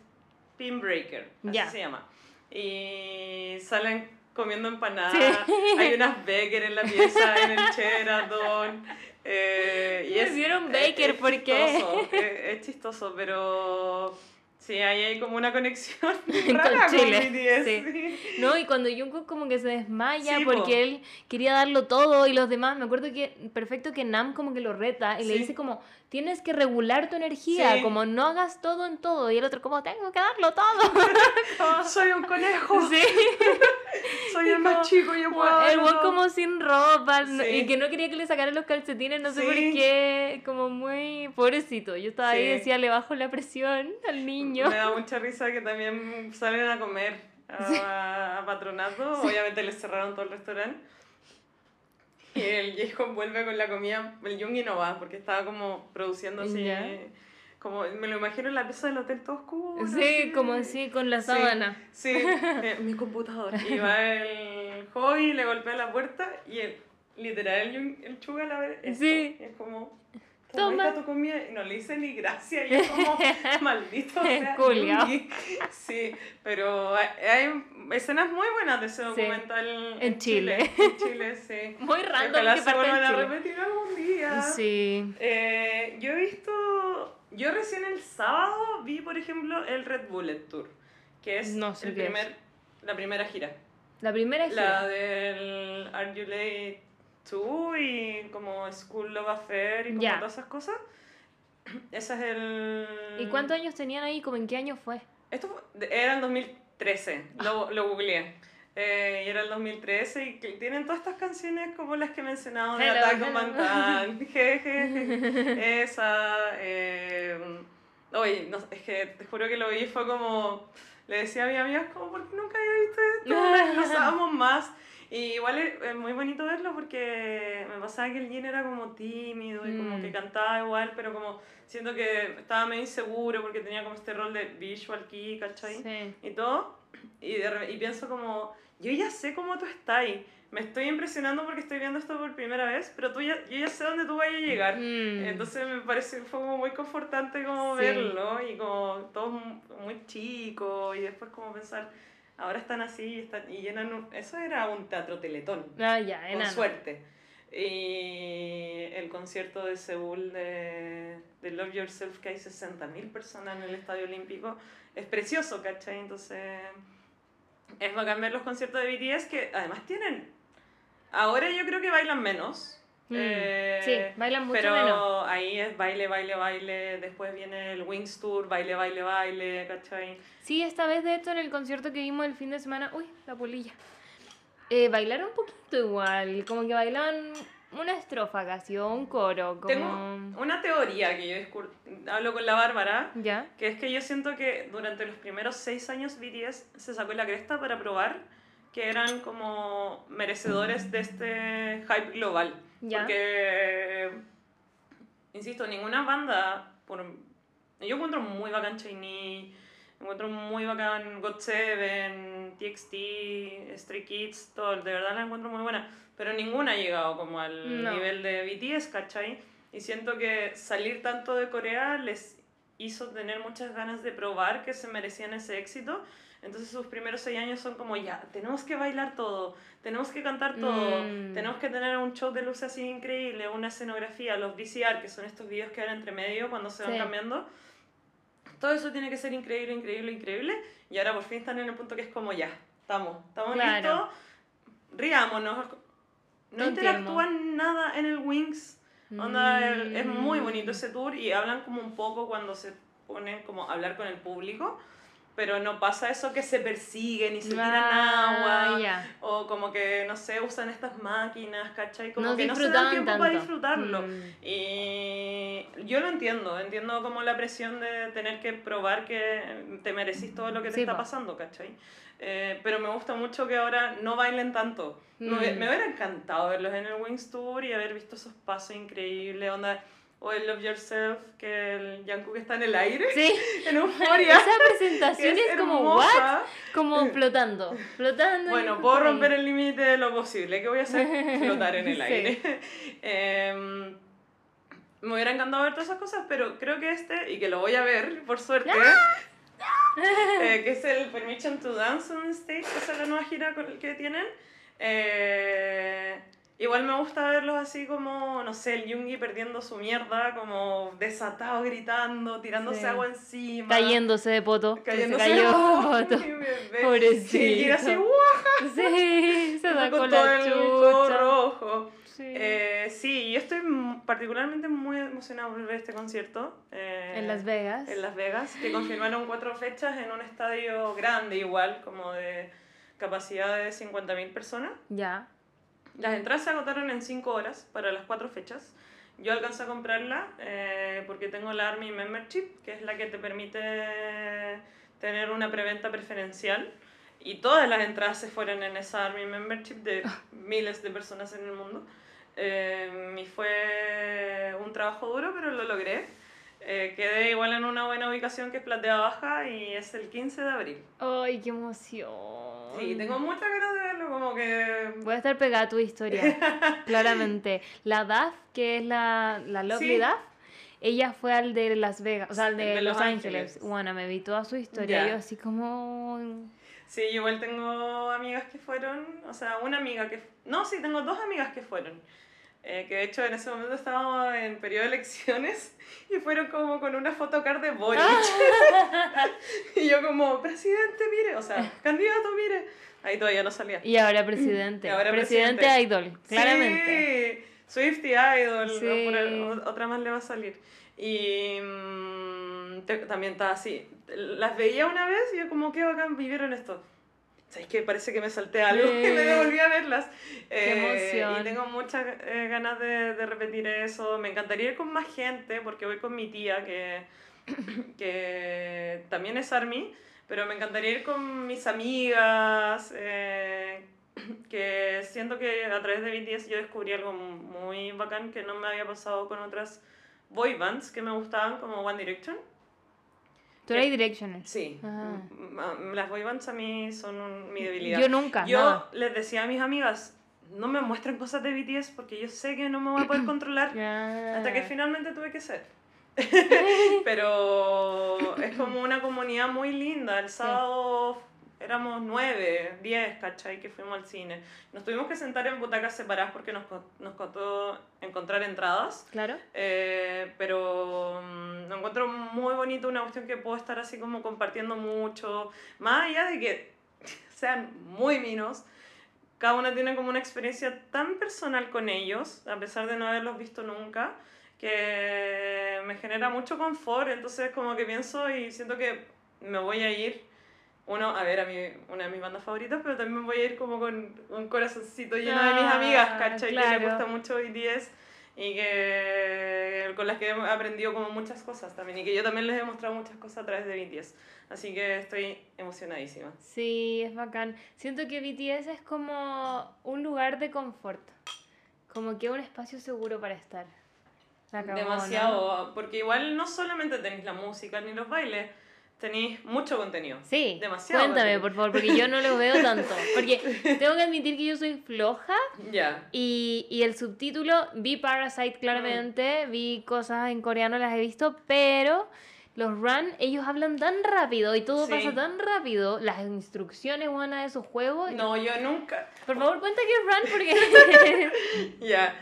Pin Breaker, así se llama. Y salen comiendo empanadas, Sí. hay unas Becker en la pieza, en el Sheraton. Eh, y es, dieron es- Baker, es ¿por qué? chistoso, Es, es chistoso, pero sí, ahí hay como una conexión Con rara con Chile, BTS, sí. sí. No, y cuando Jungkook como que se desmaya Sí, po. porque él quería darlo todo y los demás, me acuerdo que perfecto que Nam como que lo reta y le dice como, tienes que regular tu energía, Sí. como no hagas todo en todo y el otro como, tengo que darlo todo. Como- Soy un conejo, sí, soy el más chico, yo puedo el todo. como sin ropa no- Sí. y que no quería que le sacaran los calcetines, no sé por Sí. qué, como muy pobrecito. Yo estaba ahí y Sí. decía, le bajo la presión al niño. Me da mucha risa que también salen a comer a, a patronato. Obviamente les cerraron todo el restaurante. Y el Jacob vuelve con la comida. El Jungi no va porque estaba como produciendo así. Como, me lo imagino en la pieza del hotel todo oscuro. Sí, como así con la sábana. Sí, eh, mi computador. Y va el hobby, le golpea la puerta y el, literal el, el chuga la ve. esto. Sí. Es como. Toma. Tu comida y no le dice ni gracia y es como maldito sea Culiao. Jungi. sí pero hay, escenas muy buenas de ese Sí. documental En Chile. en Chile sí Muy random ojalá que se en vuelvan a Chile. repetir algún día Sí. eh, yo he visto, yo recién el sábado vi, por ejemplo, el Red Bullet Tour, que es No sé el qué es. primer, la primera gira. La primera es La del Are You Late Too y como School Love Affair y como Ya. todas esas cosas. Ese es el... ¿Y cuántos años tenían ahí? ¿Como en qué año fue? Esto fue- era el 2013, lo, lo googleé. Eh, y era el 2013 y tienen todas estas canciones como las que he mencionado de Attack on Manhattan, jeje, esa. Eh, oye, no, es que te juro que lo vi fue como. Le decía a mi amiga, como, ¿por qué nunca había visto esto? Nos amamos más. Y igual es, muy bonito verlo porque me pasaba que el Jin era como tímido y como Mm. que cantaba igual, pero como siento que estaba medio inseguro porque tenía como este rol de visual key, ¿cachai? Sí. y todo, y, de y pienso como, yo ya sé cómo tú estás ahí, me estoy impresionando porque estoy viendo esto por primera vez, pero tú ya, yo ya sé dónde tú vas a llegar. Mm. Entonces me parece, fue como muy confortante como Sí. verlo y como todos mu- muy chicos y después como pensar, ahora están así y, están, y llenan un- eso era un teatro teletón, Ah, ya, con enano. suerte. Y el concierto de Seúl de, de Love Yourself, que hay 60.000 personas en el Estadio Olímpico, es precioso, ¿cachai? Entonces, es bacán ver los conciertos de BTS que además tienen. Ahora yo creo que bailan menos. Mm, eh, sí, bailan mucho pero menos. ahí es baile, baile, baile. Después viene el Wings Tour, baile, baile, baile, ¿cachai? Sí, esta vez de hecho en el concierto que vimos el fin de semana, uy, la polilla. Eh, bailaron un poquito igual, como que bailaban una estrofa casi o un coro, como... Tengo una teoría que yo descub- hablo con la Bárbara, ¿Ya? que es que yo siento que durante los primeros seis años BTS se sacó la cresta para probar que eran como merecedores de este hype global. Ya. Porque, insisto, ninguna banda, por, yo encuentro muy bacán Chinese, encuentro muy bacán GOT7, TXT, Stray Kids, todo, de verdad la encuentro muy buena, pero ninguna ha llegado como al No. nivel de BTS, ¿cachai? Y siento que salir tanto de Corea les hizo tener muchas ganas de probar que se merecían ese éxito. Entonces sus primeros seis años son como ya, tenemos que bailar todo, tenemos que cantar todo, Mm. tenemos que tener un show de luces así increíble, una escenografía, los VCR, que son estos videos que van entre medio cuando se van Sí. cambiando. Todo eso tiene que ser increíble, increíble, increíble. Y ahora por fin están en el punto que es como ya, estamos, estamos Claro. listos, riámonos. No Te interactúan nada en el Wings. Onda, el- es muy Mm. bonito ese tour y hablan como un poco cuando se ponen como a hablar con el público, pero no pasa eso que se persiguen y se tiran Ah, agua ya. o como que, no sé, usan estas máquinas, ¿cachai? Como No que no se dan tiempo para tanto. disfrutarlo. Mm. Y yo lo entiendo, entiendo como la presión de tener que probar que te merecís todo lo que te Sí, está po. pasando, ¿cachai? Eh, pero me gusta mucho que ahora no bailen tanto. Me, hubiera- Mm. me hubiera encantado verlos en el Wings Tour y haber visto esos pasos increíbles, onda, o el Love Yourself, que el Jungkook está en el aire, Sí, en euforia. esa que presentación es, como, ¿what? Como flotando, flotando. Bueno, puedo romper el límite de lo posible. ¿Qué voy a hacer? Flotar en el Sí. aire. Em, me hubiera encantado ver todas esas cosas, pero creo que este, y que lo voy a ver, por suerte, eh, que es el Permission to Dance on Stage, esa es la nueva gira que tienen. eh, igual me gusta verlos así como, no sé, el Jungi perdiendo su mierda, como desatado, gritando, tirándose Sí. agua encima. Cayéndose de poto. Cayéndose Se cayó ¡Ay, de poto. Pobrecito. Sí, y era así, ¡guau! Sí, se sacó con todo la el chucha. rojo. Sí. Eh, sí, yo estoy particularmente muy emocionada por ver este concierto. eh, en Las Vegas. En Las Vegas, que confirmaron cuatro fechas en un estadio grande igual, como de capacidad de 50.000 personas. Ya. Las entradas se agotaron en 5 horas para las cuatro fechas. Yo alcancé a comprarla eh, porque tengo la Army Membership, que es la que te permite tener una preventa preferencial. Y todas las entradas se fueron en esa Army Membership de miles de personas en el mundo. Eh, y fue un trabajo duro, pero lo logré. Eh, quedé igual en una buena ubicación que es Platea Baja y es el 15 de abril. Ay, qué emoción. Sí, tengo muchas ganas de verlo, como que Voy a estar pegada a tu historia, claramente. La DAF, que es la, la Lovely Sí. DAF, ella fue al de Las Vegas, o sea, al de, de Los, Ángeles. Ángeles. Bueno, me vi toda su historia. Ya. Yo así como... Sí, igual tengo amigas que fueron, o sea, una amiga que... No, sí, tengo dos amigas que fueron. Eh, que de hecho en ese momento estábamos en periodo de elecciones y fueron como con una photocard de Boric. y yo como, presidente, mire, o sea, candidato, mire. Ahí todavía no salía. Y ahora presidente. Y ahora presidente, presidente. idol, claramente. Sí, Swifty Idol, Sí. por otra más le va a salir. Y mm, te- también está así. Las veía una vez y yo como, qué bacán vivieron esto. ¿Sabes qué? Parece que me salté algo y me devolví a verlas. Qué Eh, emoción. Y tengo muchas eh, ganas de, de repetir eso. Me encantaría ir con más gente porque voy con mi tía que, que también es Army, pero me encantaría ir con mis amigas. eh, que siento que a través de BTS yo descubrí algo muy bacán que no me había pasado con otras boy bands que me gustaban como One Direction. Tú eres Directioner. Sí, Ah. las boy bands a mí son un- mi debilidad. Yo nunca, Yo nada. les decía a mis amigas, no me muestren cosas de BTS porque yo sé que no me voy a poder controlar hasta que finalmente tuve que ser. Pero es como una comunidad muy linda. El sábado éramos nueve, diez, ¿cachai? Que fuimos al cine. Nos tuvimos que sentar en butacas separadas porque nos, nos costó encontrar entradas. Claro. Eh, pero mm, lo encuentro muy bonito, una cuestión que puedo estar así como compartiendo mucho, más allá de que sean muy minos, cada uno tiene como una experiencia tan personal con ellos, a pesar de no haberlos visto nunca, que me genera mucho confort, entonces como que pienso y siento que me voy a ir, uno, a ver a mi, una de mis bandas favoritas, pero también voy a ir como con un corazoncito lleno de mis Ah, amigas, ¿cachai? Que claro. les gusta mucho BTS y que con las que he aprendido como muchas cosas también y que yo también les he mostrado muchas cosas a través de BTS. Así que estoy emocionadísima. Sí, es bacán. Siento que BTS es como un lugar de confort. Como que un espacio seguro para estar. La cagó, ¿no? Demasiado, porque igual no solamente tenéis la música ni los bailes, tenéis mucho contenido. Sí, Demasiado cuéntame contenido. por favor, porque yo no lo veo tanto. Porque tengo que admitir que yo soy floja Ya. y, y el subtítulo, vi Parasite claramente, vi cosas en coreano, las he visto, pero los run, ellos hablan tan rápido y todo Sí. pasa tan rápido, las instrucciones buenas de su juego. No, yo nunca. Por favor, cuenta que es run porque... Ya.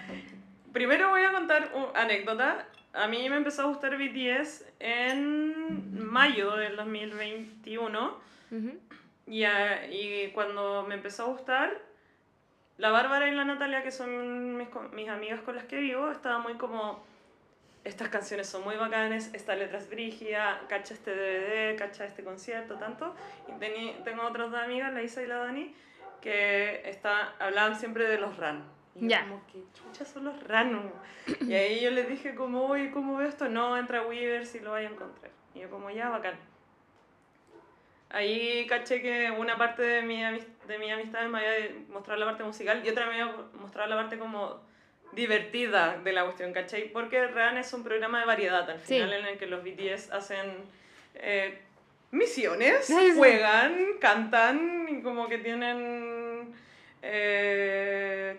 Primero voy a contar una anécdota. A mí me empezó a gustar BTS en mayo del 2021. Ujú. Y, a- y cuando me empezó a gustar, la Bárbara y la Natalia, que son mis, mis amigas con las que vivo, estaba muy como, estas canciones son muy bacanes, esta letra es brígida, cacha este DVD, cacha este concierto, tanto. Y tení- tengo otras dos amigas, la Isa y la Dani, que está, hablaban siempre de los RAN. Y yo Ya. como, ¿qué chucha son los RAN? Y ahí yo les dije como, uy, ¿cómo veo esto? No, entra a Weaver si lo vaya a encontrar. Y yo como, ya, bacán. Ahí caché que una parte de mi, de mi amistad me había mostrado la parte musical y otra me había mostrado la parte como divertida de la cuestión, ¿cachai? Porque RAN es un programa de variedad al Sí. final en el que los BTS hacen eh, misiones, Sí, sí. juegan, cantan y como que tienen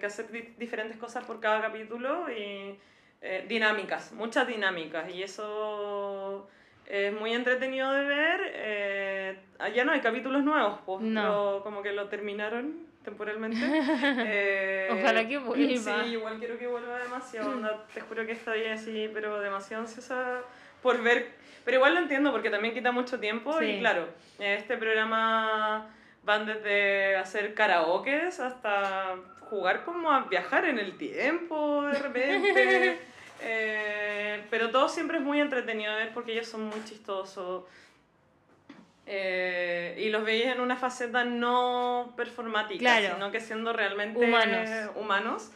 que hacer di- diferentes cosas por cada capítulo y eh, dinámicas, muchas dinámicas y eso es muy entretenido de ver. Eh, ya no hay capítulos nuevos, pues, No. lo- como que lo terminaron temporalmente. Eh, Ojalá que vuelva. Sí, igual quiero que vuelva demasiado. onda, te juro que estoy así, pero demasiado ansiosa por ver. Pero igual lo entiendo porque también quita mucho tiempo Sí. y claro, este programa van desde hacer karaokes hasta jugar como a viajar en el tiempo de repente. Eh, pero todo siempre es muy entretenido de ver porque ellos son muy chistosos. Eh, y los veis en una faceta no performática, Claro. sino que siendo realmente Humanos. humanos.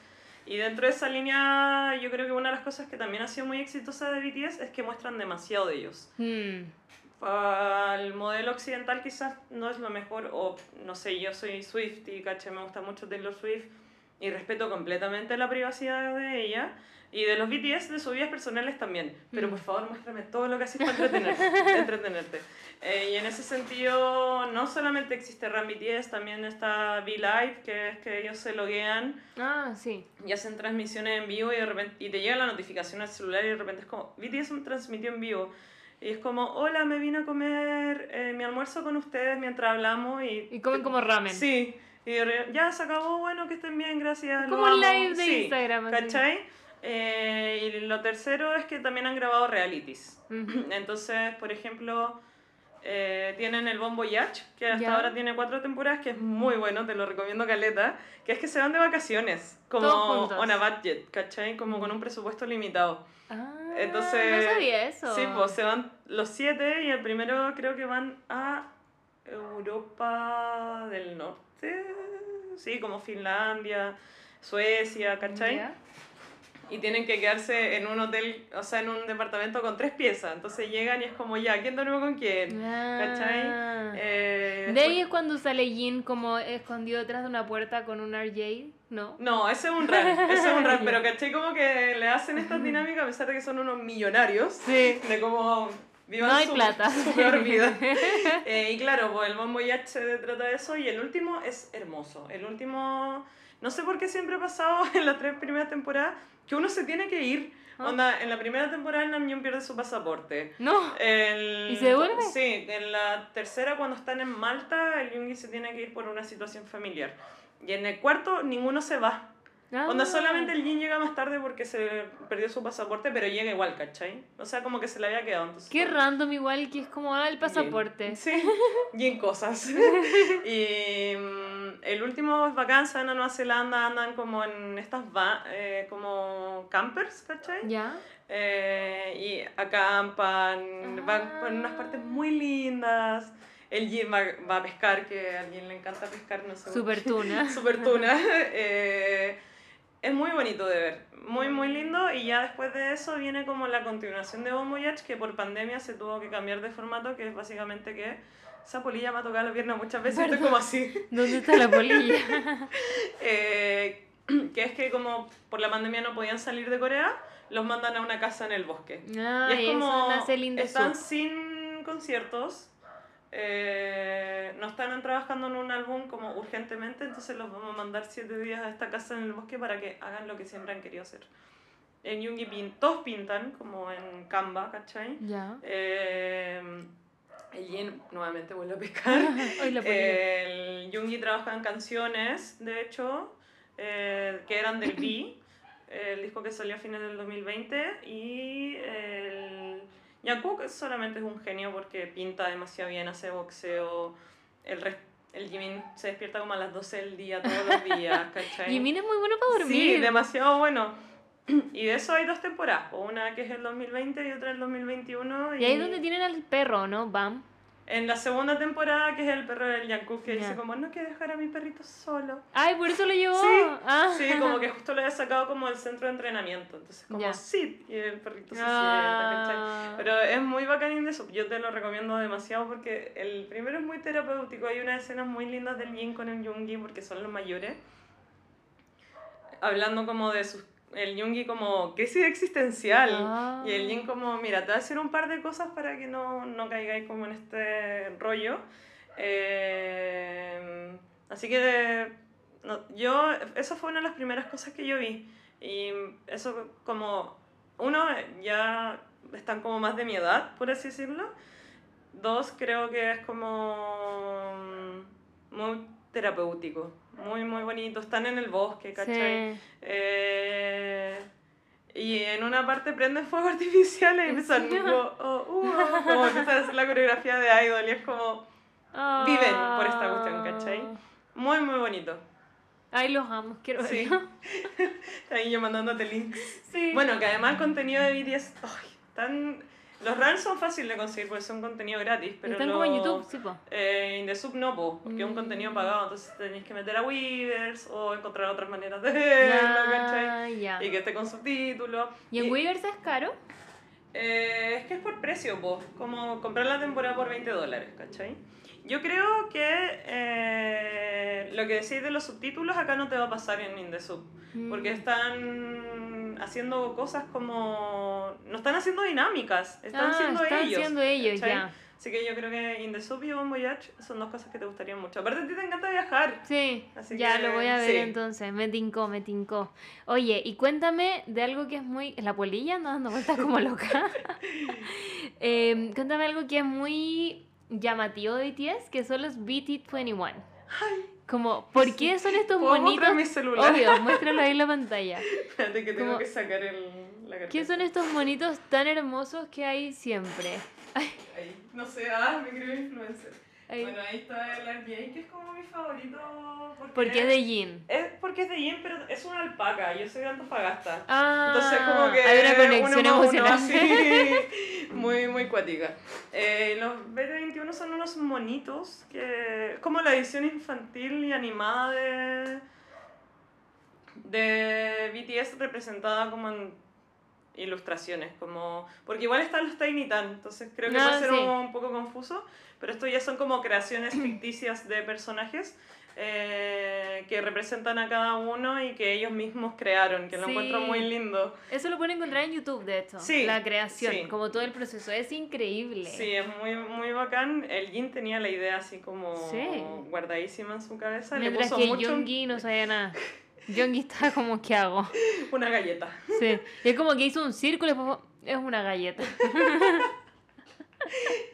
Y dentro de esa línea, yo creo que una de las cosas que también ha sido muy exitosa de BTS es que muestran demasiado de ellos. Hmm. Al modelo occidental quizás no es lo mejor, o no sé, yo soy Swift y caché, me gusta mucho Taylor Swift y respeto completamente la privacidad de ella y de los BTS de sus vidas personales también. Pero Mm. por favor, muéstrame todo lo que haces para entretenerte. entretenerte. Eh, y en ese sentido, no solamente existe RAM BTS, también está V-Live, que es que ellos se loguean Ah, sí. y hacen transmisiones en vivo y de repente y te llega la notificación al celular y de repente es como BTS me transmitió en vivo y es como hola me vine a comer eh, mi almuerzo con ustedes mientras hablamos y Y comen como ramen. sí Y ya se acabó, bueno, que estén bien, gracias. Como un live de Sí, Instagram. ¿Cachai? Eh, y lo tercero es que también han grabado realities. Entonces, por ejemplo, eh, tienen el Bon Voyage, que hasta ahora tiene cuatro temporadas, que es muy bueno, te lo recomiendo caleta, que es que se van de vacaciones, como on a budget, ¿cachai? Como con un presupuesto limitado. Ah, Entonces, no sabía eso. Sí, pues se van los siete y el primero creo que van a Europa del Norte, sí, como Finlandia, Suecia, ¿cachai? Y tienen que quedarse en un hotel, o sea, en un departamento con tres piezas. Entonces llegan y es como, ya, ¿quién duerme con quién? ¿Cachai? Ah. Eh, De ahí es cuando sale Jin como escondido detrás de una puerta con un RJ, ¿no? No, ese es un run, ese es un Ya. pero ¿cachai? Como que le hacen estas dinámicas a pesar de que son unos millonarios. Sí. De cómo vivan No hay su, plata. su peor vida. Eh, y claro, pues el Bon Voyage se trata de eso y el último es hermoso. El último, no sé por qué siempre ha pasado en las tres primeras temporadas que uno se tiene que ir. Ah. Onda, en la primera temporada Namjoon pierde su pasaporte. No. El- ¿Y se devuelve? Sí, en la tercera cuando están en Malta el Yoongi se tiene que ir por una situación familiar. Y en el cuarto ninguno se va. Onda, Ah. solamente el Jin llega más tarde porque se perdió su pasaporte, pero llega igual, ¿cachai? O sea, como que se le había quedado. Entonces, Qué random igual que es como ah, el pasaporte. Jin. Sí, Jin cosas. y mm, el último es bacán, se van a Nueva Zelanda, andan como en estas va eh, como campers, ¿cachai? ¿Ya? Eh, y acampan, van por unas partes muy lindas. El Jin va, va a pescar, que a alguien le encanta pescar, no sé. Super tuna. Super tuna. Eh, es muy bonito de ver, muy muy lindo y ya después de eso viene como la continuación de Bon Voyage que por pandemia se tuvo que cambiar de formato que es básicamente que esa polilla me ha tocado la pierna muchas veces y estoy como así. ¿Dónde está la polilla? Eh, que es que como por la pandemia no podían salir de Corea, los mandan a una casa en el bosque. Ah, y es eso como están sin conciertos, eh, no están trabajando en un álbum como urgentemente, entonces los vamos a mandar siete días a esta casa en el bosque para que hagan lo que siempre han querido hacer. En Yoongi pin, todos pintan, como en Canva, ¿cachai? Ya. Eh, el Jin nuevamente vuelve a pescar. Hoy el Yoongi trabaja en canciones, de hecho, eh, que eran del B, el disco que salió a fines del 2020, y el Jungkook solamente es un genio porque pinta demasiado bien, hace boxeo, el res- el Jimin se despierta como a las 12 del día todos los días, ¿cachai? Jimin es muy bueno para dormir. Sí, demasiado bueno. Y de eso hay dos temporadas, una que es el 2020 y otra el 2021. Y ahí es donde tienen al perro, ¿no? Bam. En la segunda temporada, que es el perro del Jungkook, que dice como, no quiero dejar a mi perrito solo. Ay, por eso lo llevó. Sí, Ah. Sí, como que justo lo había sacado como del centro de entrenamiento. Entonces, como, sí, y el perrito se Ah. sienta, ¿cachai? Pero es muy bacán de eso. Yo te lo recomiendo demasiado porque el primero es muy terapéutico. Hay unas escenas muy lindas del Jin con el Yoongi porque son los mayores. Hablando como de sus... El Yoongi como crisis existencial. Ah. Y el Jin como, mira, te voy a decir un par de cosas para que no, no caigáis como en este rollo. Eh, así que no, yo, eso fue una de las primeras cosas que yo vi. Y eso como, uno, ya están como más de mi edad, por así decirlo. Dos, creo que es como mm, muy terapéutico, muy, muy bonito. Están en el bosque, ¿cachai? Sí. Eh, y en una parte prenden fuego artificial y empiezan oh, uh, oh, como empiezan a hacer la coreografía de Idol y es como viven por esta cuestión, ¿cachai? muy muy bonito. Ay, los amo, quiero Sí. verlo. Ahí yo mandándote links. Sí. Bueno, que además el contenido de BTS, ay, tan... los runs son fáciles de conseguir porque son contenido gratis, pero Están como en los- YouTube, sí, po. Eh, in the sub no, po, porque es un Mm. contenido pagado, entonces tenéis que meter a Weavers o encontrar otras maneras de verlo, ¿cachai? Ah. Y que esté con subtítulos. ¿Y en Weavers es caro? Eh, es que es por precio, po. como comprar la temporada por 20 dólares, ¿cachai? Yo creo que eh, lo que decís de los subtítulos acá no te va a pasar en Indesub, porque Mm. están haciendo cosas como... No están haciendo dinámicas, están ah, haciendo están ellos. siendo ellos, ya. Así que yo creo que Indesub y Bon Voyage son dos cosas que te gustarían mucho. Aparte a ti te encanta viajar. Sí, Así ya que, lo voy a ver sí. entonces. Me tincó, me tincó. Oye, y cuéntame de algo que es muy. La polilla anda dando vueltas como loca. Em, cuéntame algo que es muy llamativo de BTS, que son los BT21. Ay, Como, ¿por qué son estos mostrar mi celular? Obvio, muéstralo ahí en la pantalla. Espérate que tengo Como- que sacar el, la carpeta. ¿Qué son estos monitos tan hermosos que hay siempre? Ahí. No sé, ah, me creo influencer. Ahí. Bueno, ahí está el RJ, que es como mi favorito. Porque, Porque es de jean. Es porque es de Jen, pero es una alpaca. Yo soy de Antofagasta. Ah, Entonces como que hay una conexión uno uno, emocional. así, muy, muy cuática. Eh, los BT21 son unos monitos que... como la edición infantil y animada de... de BTS representada como en ilustraciones, como... Porque igual están los Tiny Tan, entonces creo que Ah, puede ser sí. un, un poco confuso, pero esto ya son como creaciones ficticias de personajes eh, que representan a cada uno y que ellos mismos crearon, que lo Sí. encuentro muy lindo. Eso lo pueden encontrar en YouTube, de hecho. Sí, La creación, como todo el proceso. Es increíble. Sí, es muy, muy bacán. El Jin tenía la idea así como guardadísima en su cabeza. Mientras Le puso que mucho Yoongi no sabía nada. Yoongi estaba como, ¿qué hago? una galleta. Sí. Y es como que hizo un círculo y después es una galleta.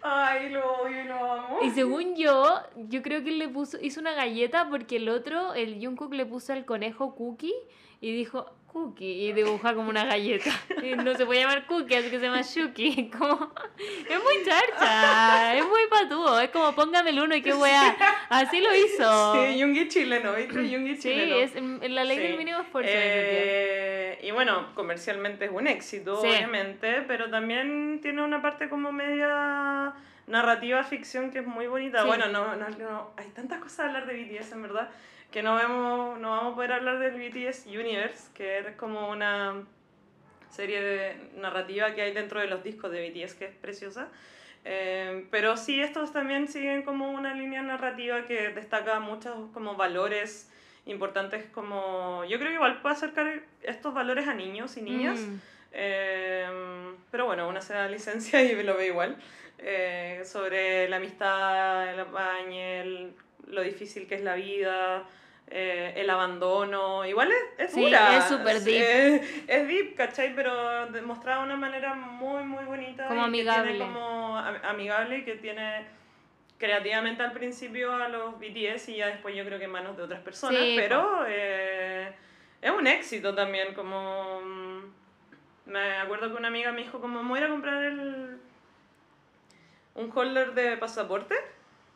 Ay, lo odio y lo amo. Y según yo, yo creo que él le puso, hizo una galleta porque el otro, el Jungkook le puso al conejo Cookie y dijo Cookie y dibujó como una galleta. Y no se puede llamar Cookie, así que se llama Shuki. Como, es muy charcha, es muy patúo, es como póngame el uno y qué weá. Así lo hizo. Sí, Yungi chileno, ¿viste? Yungi Sí, chileno. es en la ley Sí. del mínimo esfuerzo. Eh, y bueno, comercialmente es un éxito, Sí. obviamente, pero también tiene una parte como media narrativa ficción que es muy bonita. Sí. Bueno, no, no, no, hay tantas cosas a hablar de BTS en verdad que no, vemos, no vamos a poder hablar del BTS Universe, que es como una serie de narrativa que hay dentro de los discos de BTS que es preciosa. Eh, pero sí, estos también siguen como una línea narrativa que destaca muchos como valores importantes como... Yo creo que igual puede acercar estos valores a niños y niñas. Mm. Eh, pero bueno, una se da licencia y lo ve igual. Eh, sobre la amistad, el apañe, el- lo difícil que es la vida, eh, el abandono. Igual es, es Sí, dura. es súper deep. Es, es deep, ¿cachai? Pero demostrada de una manera muy, muy bonita. Como y que amigable. tiene como am- amigable y que tiene creativamente al principio a los BTS y ya después yo creo que en manos de otras personas. Sí, pero eh, es un éxito también, como... mm, Me acuerdo que una amiga me dijo como, me voy a comprar el, un holder de pasaporte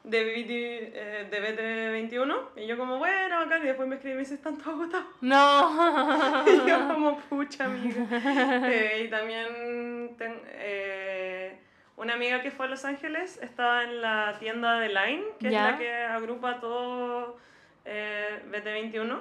de, BT, eh, de BT21 y yo como, bueno, bacán, y después me escribí y me dice, están todos agotados. No. Y yo como, pucha amiga. Eh, y también ten- eh, una amiga que fue a Los Ángeles estaba en la tienda de Line, que Ya. es la que agrupa todo eh, BT21.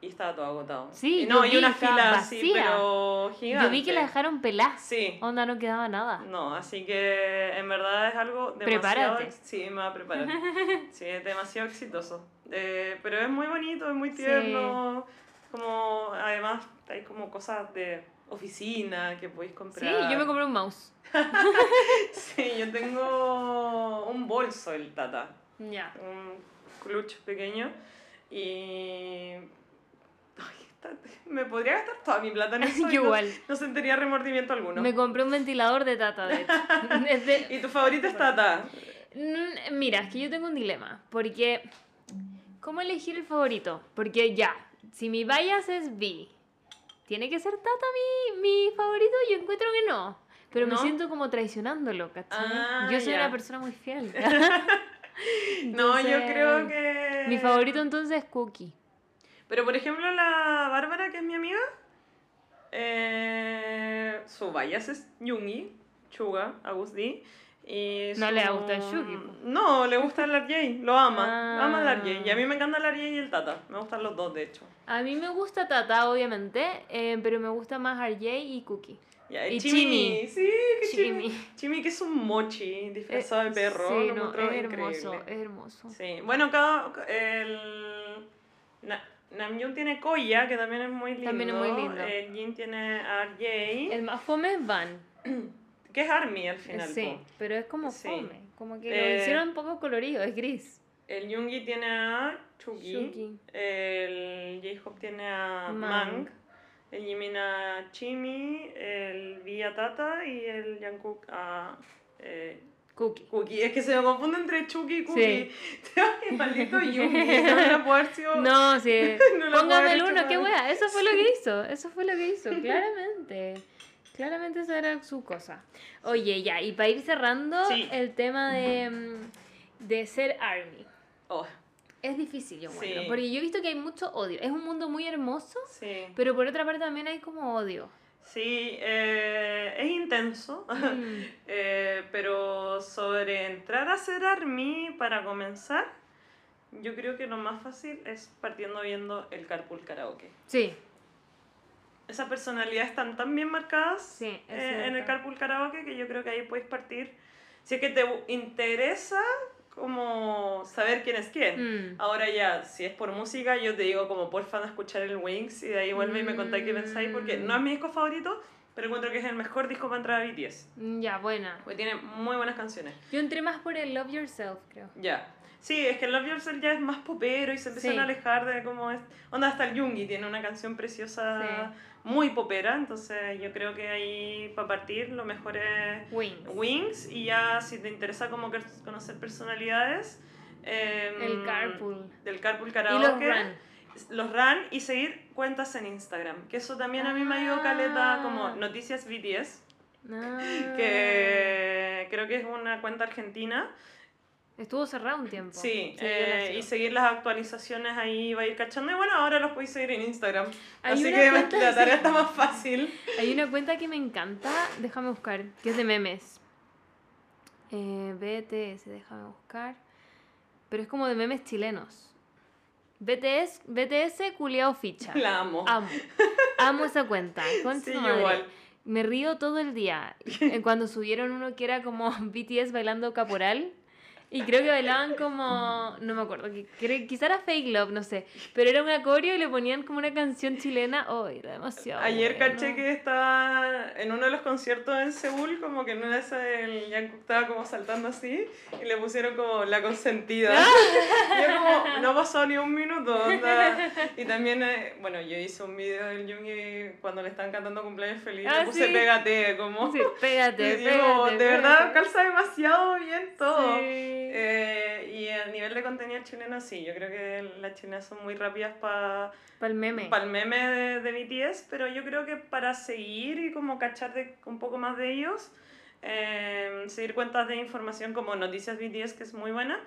Y estaba todo agotado. Sí, y no, y una fila así, pero gigante. Yo vi que la dejaron pelar. Sí. Onda, no quedaba nada. No, así que en verdad es algo demasiado... Prepárate. Sí, me va a preparar. Sí, es demasiado exitoso. Eh, pero es muy bonito, es muy Sí. tierno. Como, además, hay como cosas de oficina que podéis Sí, comprar. yo me compré un mouse. Sí, yo tengo un bolso el Tata, Ya. un clutch pequeño. Y... Me podría gastar toda mi plata en eso. Yo no- igual. No, sentiría remordimiento alguno. Me compré un ventilador de Tata, de hecho. ¿Y tu favorito es Tata? Mm, Mira, es que yo tengo un dilema, porque ¿cómo elegir el favorito? Porque ya, si mi bias es B, ¿tiene que ser Tata mi, mi favorito? Yo encuentro que no, pero me ¿No? siento como traicionándolo, ¿cachai? Ah, yo soy ya. una persona muy fiel. No, yo Entonces, creo que... Mi favorito entonces es Cookie. Pero por ejemplo la Bárbara, que es mi amiga, eh, su bias es Yungi, Chuga, Agus D. Y No le gusta el Yugi. No, le gusta el RJ, lo ama. Ah. Ama el RJ. Y a mí me encanta el RJ y el Tata. Me gustan los dos, de hecho. A mí me gusta Tata, obviamente, eh, pero me gusta más RJ y Cookie. Ya, Y Chimi. Sí, que Chimi. Chimi. Que es un mochi disfrazado de perro. Sí, no, es hermoso, increíble. es hermoso. Sí, bueno, cada, el Na- Namjoon tiene Koya, que también es muy lindo. También es muy lindo. El Jin tiene RJ, El más fome es Van. que es Army al final. Sí, po. pero es como Sí. fome. Como que Eh, lo hicieron un poco colorido, es gris. El Yoongi tiene a Chugi. El J-Hope tiene a Mang. El Jimin a Chimi. El V a Tata. Y el Jungkook a eh, Cookie. Cookie. Es que se me confunde entre Chucky y Cookie. Sí. Maldito Yugi. No sí. No Póngame el uno, qué wea. Eso fue lo que hizo. Eso fue lo que hizo, claramente. Claramente esa era su cosa. Oye, ya, y para ir cerrando Sí. el tema de, mm, de ser Army. Oh, Es difícil, yo encuentro, Sí. porque yo he visto que hay mucho odio. Es un mundo muy hermoso, sí. pero por otra parte también hay como odio. Sí, eh, es intenso. Mm. Eh, pero sobre entrar a ser ARMY para comenzar, yo creo que lo más fácil es partiendo viendo el Carpool Karaoke. Sí, Esas personalidades están tan bien marcadas Sí, eh, en el. Carpool Karaoke que yo creo que ahí puedes partir. Si es que te interesa como saber quién es quién. Mm. Ahora ya, si es por música, yo te digo como porfa de escuchar el Wings y de ahí vuelve y me contáis qué pensáis porque no es mi disco favorito, pero encuentro que es el mejor disco para entrar a BTS. Mm, ya, buena. Porque tiene muy buenas canciones. Yo entré más por el Love Yourself, creo. Ya. Sí, es que Love Yourself ya es más popero y se empiezan Sí. a alejar de cómo es. Onda, hasta el Jungi tiene una canción preciosa, Sí. Muy popera. Entonces, yo creo que ahí, para partir, lo mejor es Wings. Wings. Y ya, si te interesa como que conocer personalidades, em, El Carpool. Del Carpool Y Karaoke. los Run. Los RAN y seguir cuentas en Instagram. Que eso también a mí me ayudó caleta, Ah. como Noticias BTS. Ah. Que creo que es una cuenta argentina. Estuvo cerrado un tiempo. Sí, eh, y seguir las actualizaciones ahí va a ir cachando. Y bueno, ahora los podéis seguir en Instagram. Hay Así que cuenta- la tarea está más fácil. Hay una cuenta que me encanta, déjame buscar, que es de memes. Eh, BTS, déjame buscar. Pero es como de memes chilenos. BTS, BTS culiao ficha. La amo. Amo. Amo esa cuenta. Sí, igual. Me río todo el día. Cuando subieron uno que era como BTS bailando caporal. Y creo que bailaban como. No me acuerdo. que- Quizá era Fake Love, no sé. Pero era un acorio y le ponían como una canción chilena. Oh, era demasiado. Ayer bueno. caché que estaba en uno de los conciertos en Seúl, como que en una de esas el Jungkook estaba como saltando así y le pusieron como la consentida. y yo como, no pasó ni un minuto. onda. Y también, eh, bueno, yo hice un video del Jungi cuando le estaban cantando cumpleaños feliz, Ah, le puse sí. pégate, como... Sí, pégate, Y digo, pégate. de verdad, calza demasiado bien todo. Sí. Eh, y a nivel de contenido chileno, sí, yo creo que las chilenas son muy rápidas para Para el meme. el meme de, de BTS, pero yo creo que para seguir y como cachar de, un poco más de ellos, eh, seguir cuentas de información como Noticias BTS, que es muy buena.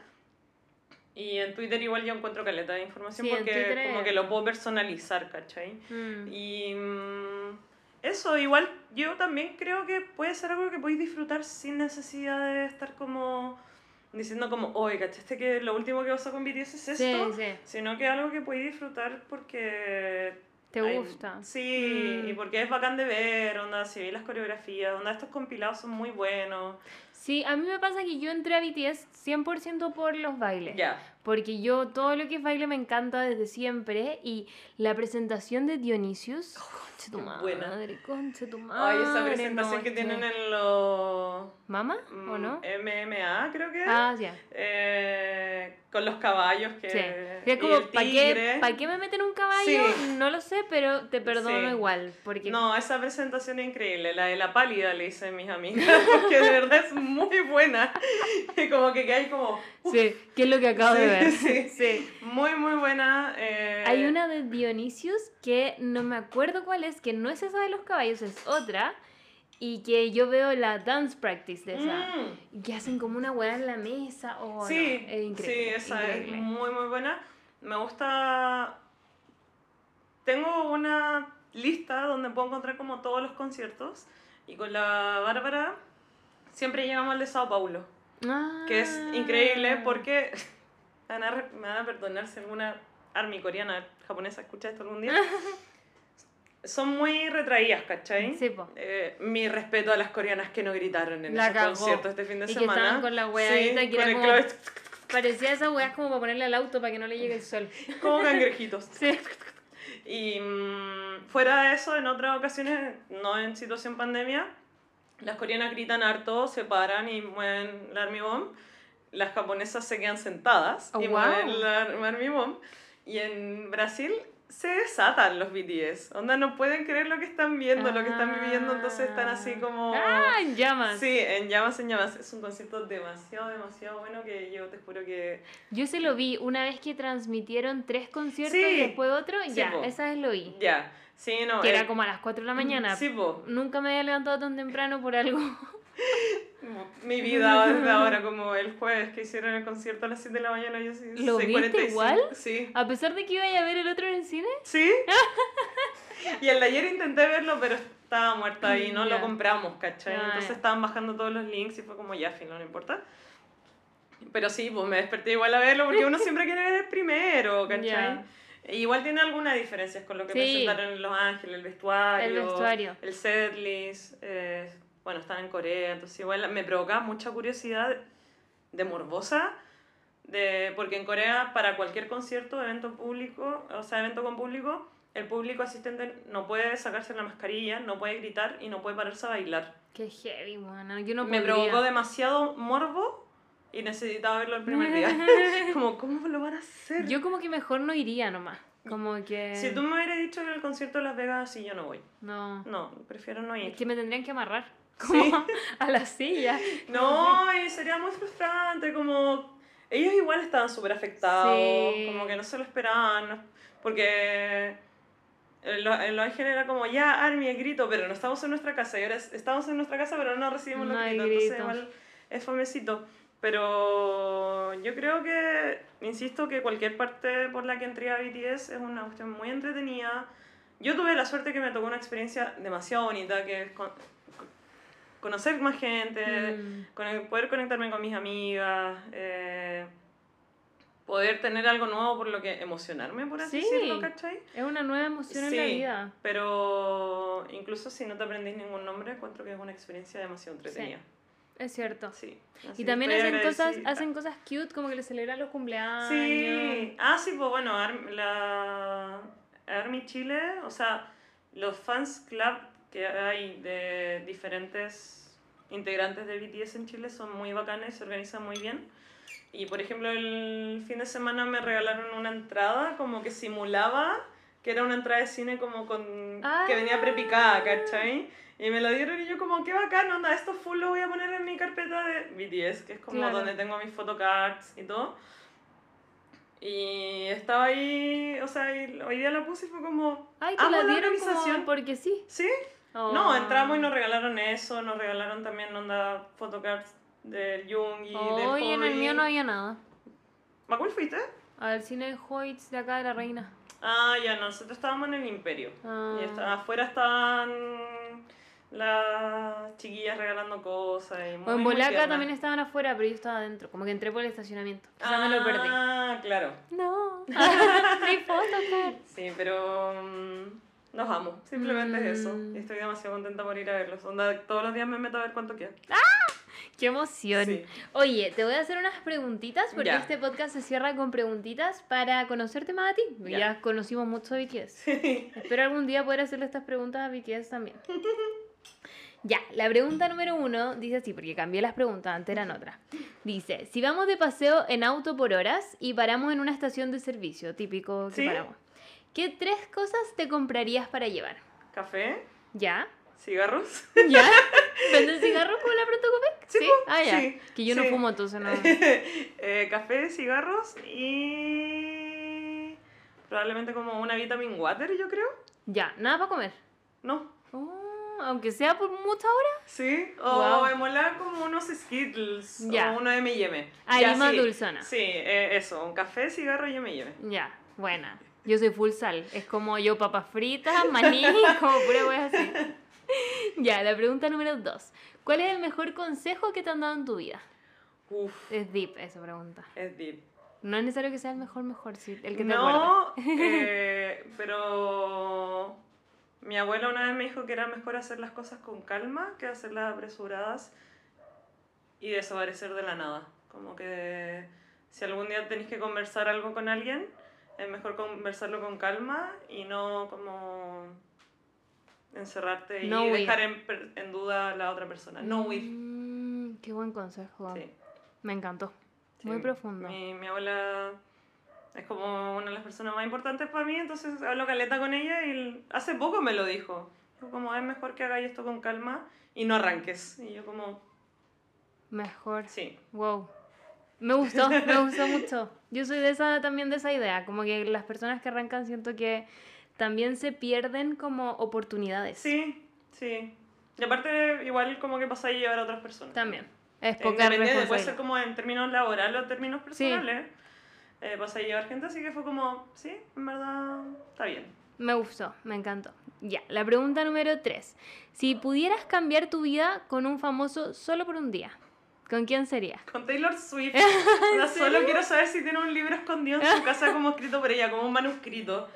Y en Twitter igual yo encuentro caleta de información Sí, porque como que lo puedo personalizar, ¿cachai? Mm. Y mm, eso, igual yo también creo que puede ser algo que podéis disfrutar sin necesidad de estar como diciendo como, oye, ¿cachaste que lo último que pasó con BTS es Sí, esto? sí. Sino que algo que podéis disfrutar porque... ¿Te hay- gusta? Sí, Mm. y porque es bacán de ver, onda, si veis las coreografías, onda, estos compilados son muy buenos. Sí, a mí me pasa que yo entré a BTS 100% por los bailes. Ya. Porque yo todo lo que es baile me encanta desde siempre. Y la presentación de Dionysius. concha tu madre, buena. concha tu madre. Ay, esa presentación no, que tienen en los... ¿Mama? ¿O mm, no? MMA, creo que. Ah, ya. Eh, con los caballos que... Sí. Es como, ¿para qué, pa' qué me meten un caballo? Sí. No lo sé, pero te perdono Sí. igual. Porque No, esa presentación es increíble, la de la pálida le dicen mis amigas, porque de verdad es muy buena. Y como que hay como... Sí, ¿qué es lo que acabo de ver? Sí. sí. Muy, muy buena. eh, Hay una de Dionisius que no me acuerdo cuál es, que no es esa de los caballos, es otra. Y que yo veo la dance practice de esa. mm, que hacen como una hueá en la mesa. Oh, sí, no, es increíble. sí, esa increíble. es muy, muy buena. Me gusta... Tengo una lista donde puedo encontrar como todos los conciertos. Y con la Bárbara siempre llegamos al de Sao Paulo. que es increíble Ah. porque van a, me van a perdonar si alguna army coreana, japonesa escucha esto algún día. Son muy retraídas, ¿cachai? Sí, po. Eh, mi respeto a las coreanas que no gritaron en La ese cagó. concierto este fin de Y que semana. estaban con la weadita sí, que era como- clave- Parecía esa weá como para ponerle al auto para que no le llegue el sol. como cangrejitos. Sí. Y mm, fuera de eso, en otras ocasiones, no en situación pandemia, las coreanas gritan harto, se paran y mueven la army bomb. Las japonesas se quedan sentadas Oh, y wow. la army bomb. Y en Brasil se desatan los BTS. Onda, no pueden creer lo que están viendo, lo que están viviendo, entonces están así como... Ah, en llamas. Sí, en llamas, en llamas. Es un concierto demasiado, demasiado bueno que yo te juro que... Yo se lo vi una vez que transmitieron tres conciertos Sí. y después otro, Sí, ya, po. esa vez lo vi. Ya, sí, no. Que el- era como a las 4 de la mañana. Sí, po. Nunca me había levantado tan temprano por algo. Mi vida desde ahora, como el jueves que hicieron el concierto a las 7 de la mañana, yo sí. ¿Lo viste 6:45. igual? Sí. A pesar de que iba a ver el otro en el cine. ¿Sí? y el de ayer intenté verlo, pero estaba muerta y no lo compramos, ¿cachai? Ah, Entonces estaban bajando todos los links y fue como, ya, fin, no importa. Pero sí, pues me desperté igual a verlo porque uno siempre quiere ver el primero, ¿cachai? E Igual tiene algunas diferencias con lo que Sí. presentaron en Los Ángeles, el vestuario, El vestuario. el setlist, eh, bueno, están en Corea, entonces igual me provoca mucha curiosidad de morbosa, de, porque en Corea para cualquier concierto, evento público, o sea, evento con público, el público asistente no puede sacarse la mascarilla, no puede gritar y no puede pararse a bailar. Qué heavy, bueno. Yo no me podría. provocó demasiado morbo y necesitaba verlo el primer día. como, ¿cómo lo van a hacer? Yo como que mejor no iría nomás. Como que... Si tú me hubieras dicho que el concierto de Las Vegas, sí, yo no voy. No. No, prefiero no Es ir. que me tendrían que amarrar. Sí. Como a la silla. No, y sería muy frustrante, como... Ellos igual estaban súper afectados, Sí. como que no se lo esperaban, porque en Lo- en era como, ya, Army, el grito, pero no estamos en nuestra casa, y ahora es- estamos en nuestra casa, pero no recibimos No los hay gritos, entonces gritos. igual es fomecito. Pero yo creo que, insisto, que cualquier parte por la que entré a BTS es una cuestión muy entretenida. Yo tuve la suerte que me tocó una experiencia demasiado bonita, que es conocer más gente, Mm. con poder conectarme con mis amigas, eh, poder tener algo nuevo por lo que emocionarme, por así Sí. decirlo, ¿cachai? Es una nueva emoción en la Sí. vida. Pero incluso si no te aprendís ningún nombre, encuentro que es una experiencia demasiado entretenida. Es cierto. Sí. Y también hacen cosas, hacen cosas cute, como que le celebran los cumpleaños. Sí. Ah, sí, pues bueno, la Army Chile, o sea, los fans club que hay de diferentes integrantes de BTS en Chile son muy bacanes, se organizan muy bien. Y por ejemplo, el fin de semana me regalaron una entrada como que simulaba que era una entrada de cine como con que venía prepicada, ¿cachai? Y me la dieron y yo como, qué bacán, onda, esto full lo voy a poner en mi carpeta de BTS, que es como Claro. donde tengo mis photocards y todo. Y estaba ahí, o sea, hoy día la puse y fue como, Ay, te la dieron organización. como porque sí. ¿sí? Oh. No, entramos y nos regalaron eso, nos regalaron también onda photocards del Jung y Oh, del y en el mío no había nada. ¿A cuál fuiste? Al cine Hoyts de acá de la reina. Ah, ya, nosotros estábamos en el Imperio. Ah. Y está- afuera estaban las chiquillas regalando cosas. Y muy, O en Bolaca también estaban afuera, pero yo estaba adentro. Como que entré por el estacionamiento. Quizá me lo perdí. Ah, claro. No. Mi foto, Fer. Sí, pero mm, los amo. Simplemente es eso. Mm. Y estoy demasiado contenta por ir a verlos. Onda, todos los días me meto a ver cuánto queda. Qué emoción. Sí. Oye, te voy a hacer unas preguntitas porque Ya. este podcast se cierra con preguntitas para conocerte más a ti. Ya, Ya. conocimos mucho de BTS. Sí. Espero algún día poder hacerle estas preguntas a BTS también. Ya, la pregunta número uno dice así, porque cambié las preguntas, antes eran otras. Dice, si vamos de paseo en auto por horas y paramos en una estación de servicio, típico que Sí. paramos, ¿qué tres cosas te comprarías para llevar? Café, ¿Ya? cigarros. ¿Ya? ¿Venden cigarros como la Pronto Copec? Sí, po, Ah, ya. sí, que yo no sí. fumo, entonces no. Eh, café, cigarros y probablemente como una vitamin water, yo creo. Ya, nada para comer. No. Oh, aunque sea por muchas horas. Sí, o Guau. me mola como unos Skittles Ya. o uno M&M. Ah, y más sí. dulzona. Sí, eh, eso, un café, cigarro y M&M. Ya, buena. Yo soy full sal. Es como yo papas fritas, maní, como pura wea así. Ya, la pregunta número dos. ¿Cuál es el mejor consejo que te han dado en tu vida? Uf, Es deep esa pregunta. es deep. No es necesario que sea el mejor, mejor, sí, el que te no, eh, pero mi abuela una vez me dijo que era mejor hacer las cosas con calma que hacerlas apresuradas y desaparecer de la nada. Como que si algún día tenéis que conversar algo con alguien, es mejor conversarlo con calma y no como encerrarte y huir. dejar en, en duda a la otra persona. No huir. Mm, qué buen consejo. Sí. Me encantó. Sí, Muy profundo. Mi, mi abuela Es como una de las personas más importantes para mí, entonces hablo caleta con ella y hace poco me lo dijo. Dijo como es mejor que hagáis esto con calma y no arranques. Y yo como, Mejor. sí. Wow. Me gustó, me gustó mucho. Yo soy de esa también de esa idea, como que las personas que arrancan siento que también se pierden como oportunidades. Sí, sí. Y aparte, igual como que pasa a llevar a otras personas. También. Es Eh, poca Independiente, puede ser responsabilidad. como en términos laborales o términos Sí. personales. Eh, pasa a llevar gente, así que fue como, sí, en verdad, está bien. Me gustó, me encantó. Ya, la pregunta número 3. Si pudieras cambiar tu vida con un famoso solo por un día, ¿con quién sería? Con Taylor Swift. o sea, solo quiero saber si tiene un libro escondido en su casa como escrito por ella, como un manuscrito.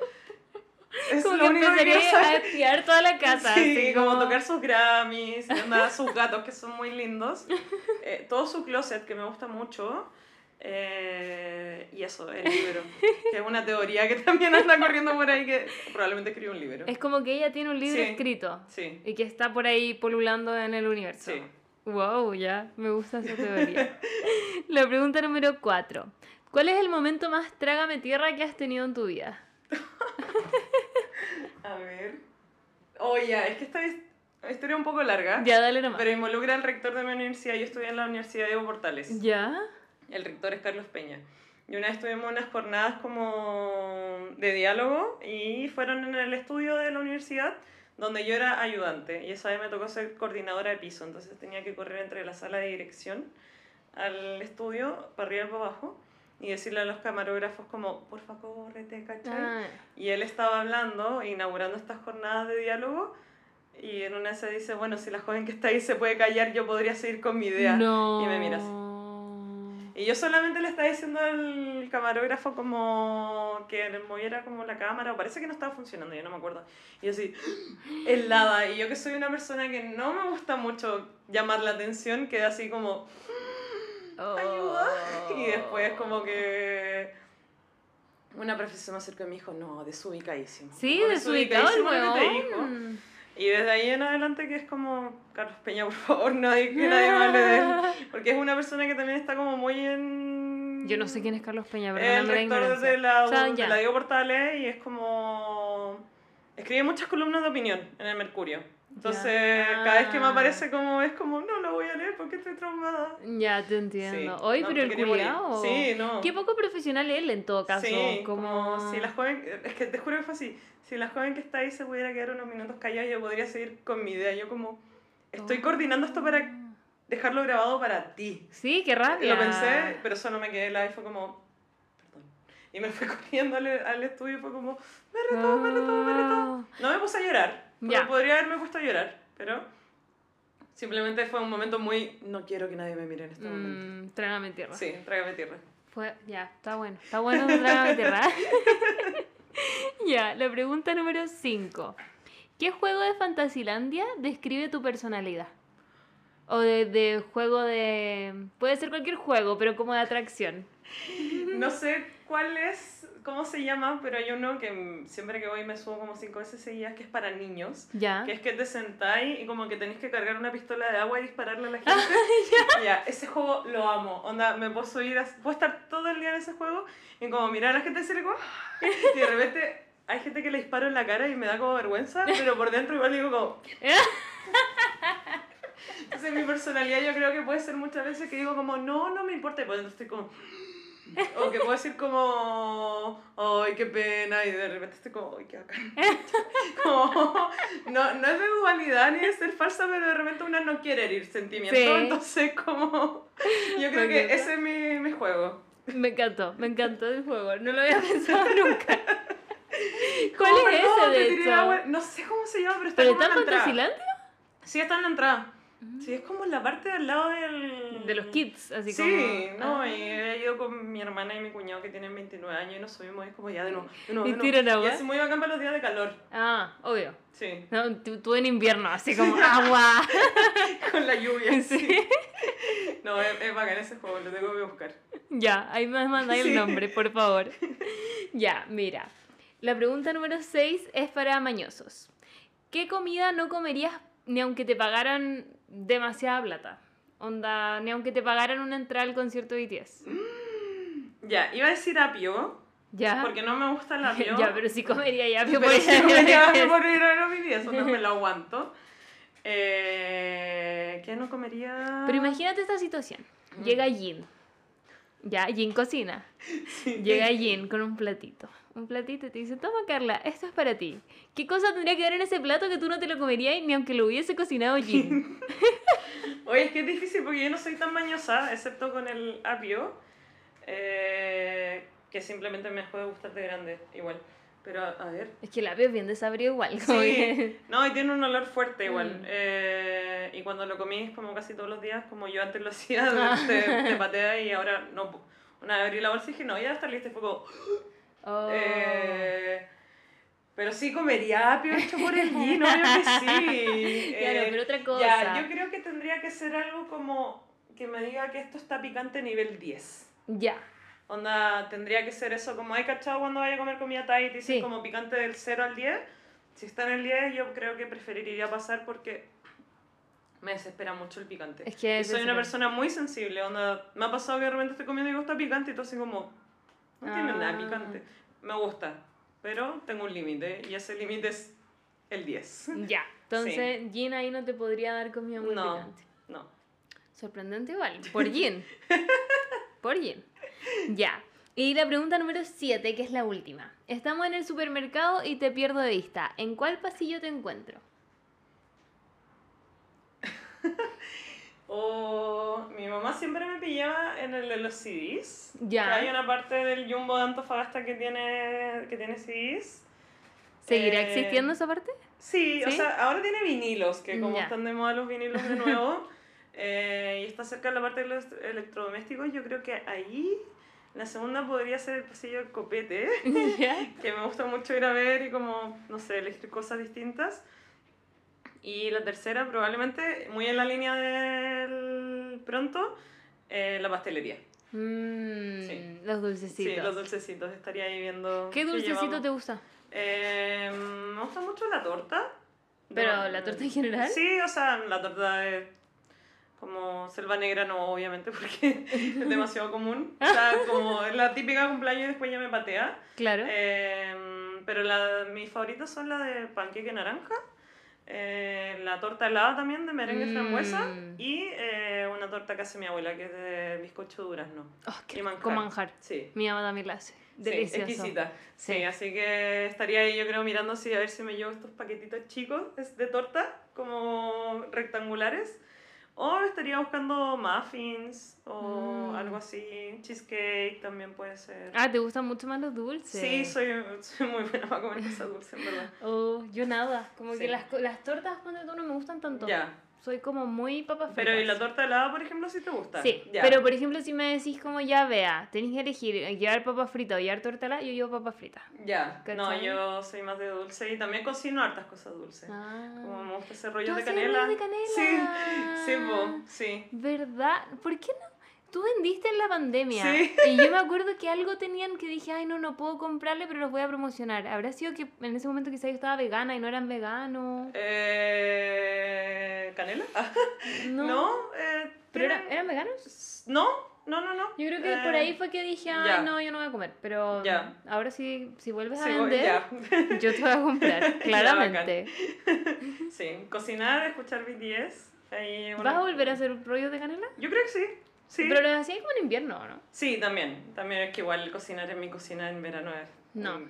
Es Como lo que único que quiero empezaría a saber. espiar toda la casa. Sí, así como tocar sus Grammys, onda, sus gatos que son muy lindos. Eh, todo su closet que me gusta mucho. eh, y eso, el libro. Que es una teoría que también anda corriendo por ahí que probablemente escribió un libro. Es como que ella tiene un libro Sí. escrito Sí, y que está por ahí polulando en el universo. sí. Wow, ya, me gusta esa teoría. La pregunta número 4. ¿Cuál es el momento más trágame tierra que has tenido en tu vida? A ver. Oh, ya, es que esta es historia un poco larga. Ya, dale nomás. Pero involucra al rector de mi universidad. Yo estudié en la Universidad de Evo Portales. ¿Ya? El rector es Carlos Peña. Y una vez tuvimos unas jornadas como de diálogo y fueron en el estudio de la universidad donde yo era ayudante. Y esa vez me tocó ser coordinadora de piso. Entonces tenía que correr entre la sala de dirección al estudio, para arriba y para abajo. Y decirle a los camarógrafos como, por favor, correte, ¿cachai? Ah, Y él estaba hablando, inaugurando estas jornadas de diálogo. Y en una se dice, bueno, si la joven que está ahí se puede callar, yo podría seguir con mi idea. no. Y me mira así. Y yo solamente le estaba diciendo al camarógrafo como que moviera como la cámara, o parece que no estaba funcionando, yo no me acuerdo. Y así, helada. Y yo que soy una persona que no me gusta mucho llamar la atención, quedé así como, ayuda. Y después como que una profesora me acercó y me dijo, no, desubicadísimo. Sí, el desubicadísimo te dijo. Y desde ahí en adelante que es como, Carlos Peña, por favor, nadie, que nadie me hable de él. Porque es una persona que también está como muy en... Yo no sé quién es Carlos Peña, El perdóname la rector de la, O sea, de la Diego Portales y es como... Escribe muchas columnas de opinión en el Mercurio. Entonces, Ya. cada vez que me Ah. aparece como, es como, no lo voy a leer porque estoy traumada. Ya te entiendo. Sí. Hoy, No, pero el culiao. Sí, no. Qué poco profesional él en todo caso. Sí, como... como si la joven, es que te juro que fue así, si la joven que está ahí se pudiera quedar unos minutos callada, yo podría seguir con mi idea. Yo como, estoy Oh. coordinando esto para dejarlo grabado para ti. Sí, qué rabia. Lo pensé, pero solo me quedé la y fue como. Y me fui corriendo al, al estudio y fue como, me retó, me retó, me retó. No me puse a llorar, Ya. podría haberme puesto a llorar, pero simplemente fue un momento muy, no quiero que nadie me mire en este momento. Mm, trágame tierra. Sí, trágame tierra. Fue, ya, está bueno. Está bueno trágame tierra. ya, la pregunta número 5. ¿Qué juego de Fantasilandia describe tu personalidad? O de, de juego de... Puede ser cualquier juego, pero como de atracción. No sé cuál es, cómo se llama, pero hay uno que siempre que voy me subo como cinco veces seguidas, que es para niños. ¿Ya? Que es que te sentáis y como que tenéis que cargar una pistola de agua y dispararle a la gente. ya, ese juego lo amo. Onda, me puedo subir, a- puedo estar todo el día en ese juego y como mirar a la gente como... Y de repente hay gente que le disparo en la cara y me da como vergüenza, pero por dentro igual digo como... Entonces mi personalidad yo creo que puede ser muchas veces que digo como, no, no me importa, y por dentro estoy como... O que puedo decir como, ay, qué pena, y de repente estoy como, ay, qué bacán. Como, no, no es de dualidad ni de ser falsa, pero de repente una no quiere herir sentimientos, Sí. entonces como, yo creo Me que encanta. ese es mi, mi juego. Me encantó, me encantó el juego. No lo había pensado nunca. ¿Cuál Como, es ese, de hecho? No sé cómo se llama, pero está ¿Pero está en la entrada. Sí, está en la entrada. Sí, es como en la parte de al lado del... De los kids, así sí, como... no, Ah. y he ido con mi hermana y mi cuñado que tienen 29 años y nos subimos es como ya de nuevo, de nuevo, ¿Y de nuevo. agua? Y es muy bacán para los días de calor. Ah, obvio. Sí, No, tú, tú en invierno, así como agua. con la lluvia. Sí. sí. No, es, es bacán ese juego, lo tengo que buscar. Ya, ahí me mandáis el Sí. nombre, por favor. Ya, mira. La pregunta número 6 es para mañosos. ¿Qué comida no comerías ni aunque te pagaran demasiada plata? Onda, ni aunque te pagaran una entrada al concierto de BTS. Ya, iba a decir apio, ¿Ya? Porque no me gusta el apio. ya, pero sí comería ya apio por sí comería apio por ir a los BTS, eso no me lo aguanto. Eh, ¿Qué no comería? Pero imagínate esta situación. Mm. Llega Jin. Ya, Jin cocina. Llega Jin con un platito. Un platito y te dice, toma Carla, esto es para ti. ¿Qué cosa tendría que haber en ese plato que tú no te lo comerías ni aunque lo hubiese cocinado Jin? Oye, es que es difícil porque yo no soy tan mañosa, excepto con el apio, eh, que simplemente me puede gustar de grande, igual. Pero, a, a ver. es que el apio es bien desabrido igual. Sí, que- no, y tiene un olor fuerte igual. Mm. Eh, y cuando lo comí como casi todos los días, como yo antes lo hacía, Ah. te, te patea y ahora no. Una vez abrí la bolsa y dije, no, ya está lista. Y fue como, Oh. eh, pero sí comería apio hecho por el Gin, obvio que sí. Ya, no, Eh, pero otra cosa. Ya, yo creo que tendría que ser algo como que me diga que esto está picante nivel 10. Ya. Onda, tendría que ser eso, como hay cachado cuando vaya a comer comida Thai, te dicen Sí. como picante del 0 al 10. Si está en el 10, yo creo que preferiría pasar porque me desespera mucho el picante. Es que Y soy una persona muy sensible, onda, me ha pasado que de repente estoy comiendo y digo, está picante, y todo así como, no tiene nada Ah. picante. Me gusta, pero tengo un límite, y ese límite es el 10. Ya. Entonces, Jin ahí no te podría dar comida muy No. picante. No. Sorprendente igual. Por Jin. Por Jin. Ya. Y la pregunta número 7, que es la última. Estamos en el supermercado y te pierdo de vista. ¿En cuál pasillo te encuentro? O mi mamá siempre me pillaba en el de los CDs. Ya. Hay una parte del Jumbo de Antofagasta que tiene, que tiene CDs. ¿Seguirá Eh, existiendo esa parte? Sí, o ¿Sí? sea, ahora tiene vinilos, que como Ya. están de moda los vinilos de nuevo, eh, y está cerca de la parte de los electrodomésticos, yo creo que ahí la segunda podría ser el pasillo del copete, que me gusta mucho ir a ver y como, no sé, elegir cosas distintas. Y la tercera, probablemente, muy en la línea del pronto, eh, la pastelería. Mm, Sí. Los dulcecitos. Sí, los dulcecitos, estaría ahí viendo. ¿Qué dulcecito te gusta? Eh, me gusta mucho la torta. ¿Pero la torta en general? Sí, o sea, la torta es como selva negra, no, obviamente, porque es demasiado común. O sea, como es la típica cumpleaños y después ya me patea. Claro. Eh, pero la, mis favoritas son la de panqueque naranja, eh, la torta helada también de merengue Mm. frambuesa y eh, una torta que hace mi abuela que es de bizcocho durazno. Oh, qué y manjar. con manjar. Sí. Mi mamá también la hace. Sí, exquisita. Sí. Sí. así que estaría ahí yo creo mirando si a ver si me llevo estos paquetitos chicos de torta, como rectangulares. O estaría buscando muffins o Mm. algo así. Cheesecake también puede ser. Ah, ¿te gustan mucho más los dulces? sí, soy, soy muy buena para comer cosas dulces, en verdad. Oh, yo nada. Como Sí. que las, las tortas, ponte tú, no me gustan tanto. Ya. Soy como muy papa Pero ¿y fritas. la torta helada, por ejemplo, sí te gusta? Sí, Ya. pero por ejemplo, si me decís como ya vea, tenéis que elegir eh, llevar papas fritas o llevar torta helada, yo llevo papas fritas. Ya, no, ¿Cachai? yo soy más de dulce y también cocino hartas cosas dulces. Ah. Como me gusta hacer ¿Tú rollos de canela. de canela? Sí, sí, po, sí. ¿Verdad? ¿Por qué no? Tú vendiste en la pandemia. Sí. Y yo me acuerdo que algo tenían que dije, ay, no, no puedo comprarle, pero los voy a promocionar. ¿Habrá sido que en ese momento quizás yo estaba vegana y no eran veganos? Eh, ¿Canela? No. no, eh, ¿Pero era- eran veganos? No, no, no, no. Yo creo que Eh, por ahí fue que dije, ay, ya. no, yo no voy a comer. Pero Ya. ahora sí, si vuelves a sí, voy- vender, ya. yo te voy a comprar, claramente. Sí, cocinar, escuchar BTS. ahí ¿Vas una- a volver a hacer rollos de canela? Yo creo que sí. Sí. Pero lo hacías como en invierno, ¿no? Sí, también. También es que igual cocinar en mi cocina en verano es. No.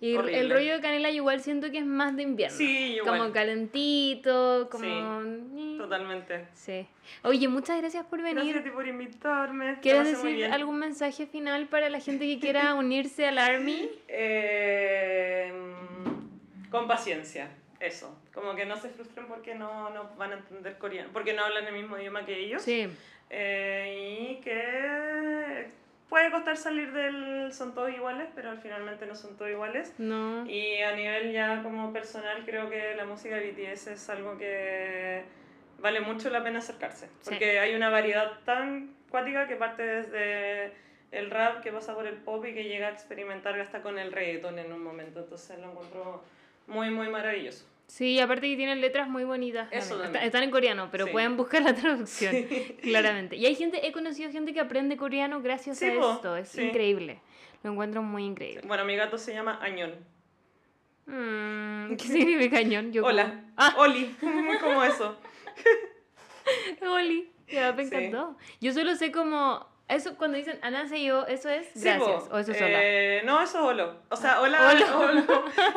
Y el- el Horrible. rollo de canela igual siento que es más de invierno. Sí, igual. Como calentito, como... Sí, Totalmente. Sí. Oye, muchas gracias por venir. Gracias a ti por invitarme. ¿Quieres decir algún mensaje final para la gente que quiera unirse al Army? Eh, con paciencia, eso. Como que no se frustren porque no, no van a entender coreano, porque no hablan el mismo idioma que ellos. Sí. Eh, y que puede costar salir del son todos iguales, pero al finalmente no son todos iguales. No. Y a nivel ya como personal creo que la música de BTS es algo que vale mucho la pena acercarse. Sí. Porque hay una variedad tan cuática que parte desde el rap que pasa por el pop y que llega a experimentar hasta con el reggaeton en un momento. Entonces lo encuentro muy, muy maravilloso. Sí, aparte que tienen letras muy bonitas. Eso también. también. Está- Están en coreano, pero Sí. pueden buscar la traducción, claramente. Y hay gente, he conocido gente que aprende coreano gracias Sí, a po, esto. Es increíble. Lo encuentro muy increíble. Bueno, mi gato se llama Añón. Mm, ¿Qué significa cañón? Yo Hola. como- Ah, Oli. Muy como eso. Oli. Ya, me encantó. Yo solo sé como... Eso, cuando dicen yo eso es gracias. o eso es hola. Eh, no, eso es holo. O sea, hola, Hola. hola,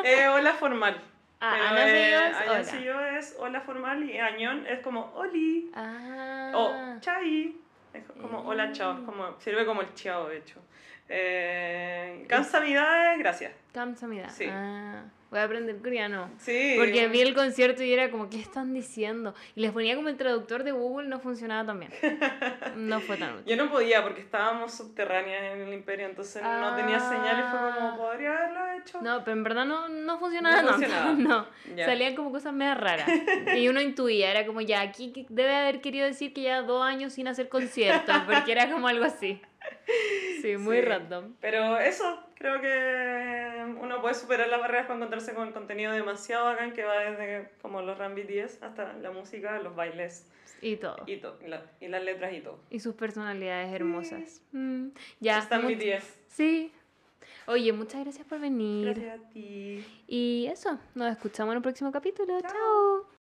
eh, hola formal. Ah, Pero Ana eh, sí yo es hola formal y añón es como oli ah. o chai. Es como eh. hola chao, como, sirve como el chao de hecho. Eh, Kamsamida es gracias. Kamsamida. Sí. Ah voy a aprender coreano. Sí. Porque vi el concierto y era como, ¿qué están diciendo? Y les ponía como el traductor de Google, no funcionaba tan bien. No fue tan útil. Yo no podía porque estábamos subterráneas en el imperio, entonces no tenía señal y fue Ah. como, podría haberlo hecho. No, pero en verdad no, no funcionaba No funcionaba. No, Ya. salían como cosas medio raras. Y uno intuía, era como, ya, aquí debe haber querido decir que ya dos años sin hacer conciertos, porque era como algo así. Sí, muy Sí. random. Pero eso, creo que uno puede superar las barreras para encontrarse con contenido demasiado bacán que va desde como los RAM BTS hasta la música, los bailes Y todo. y, to- y, la- y las letras y todo. Y sus personalidades hermosas. Mm, ya. Están BTS. Sí. Oye, muchas gracias por venir. Gracias a ti. Y eso, nos escuchamos en el próximo capítulo. Chao.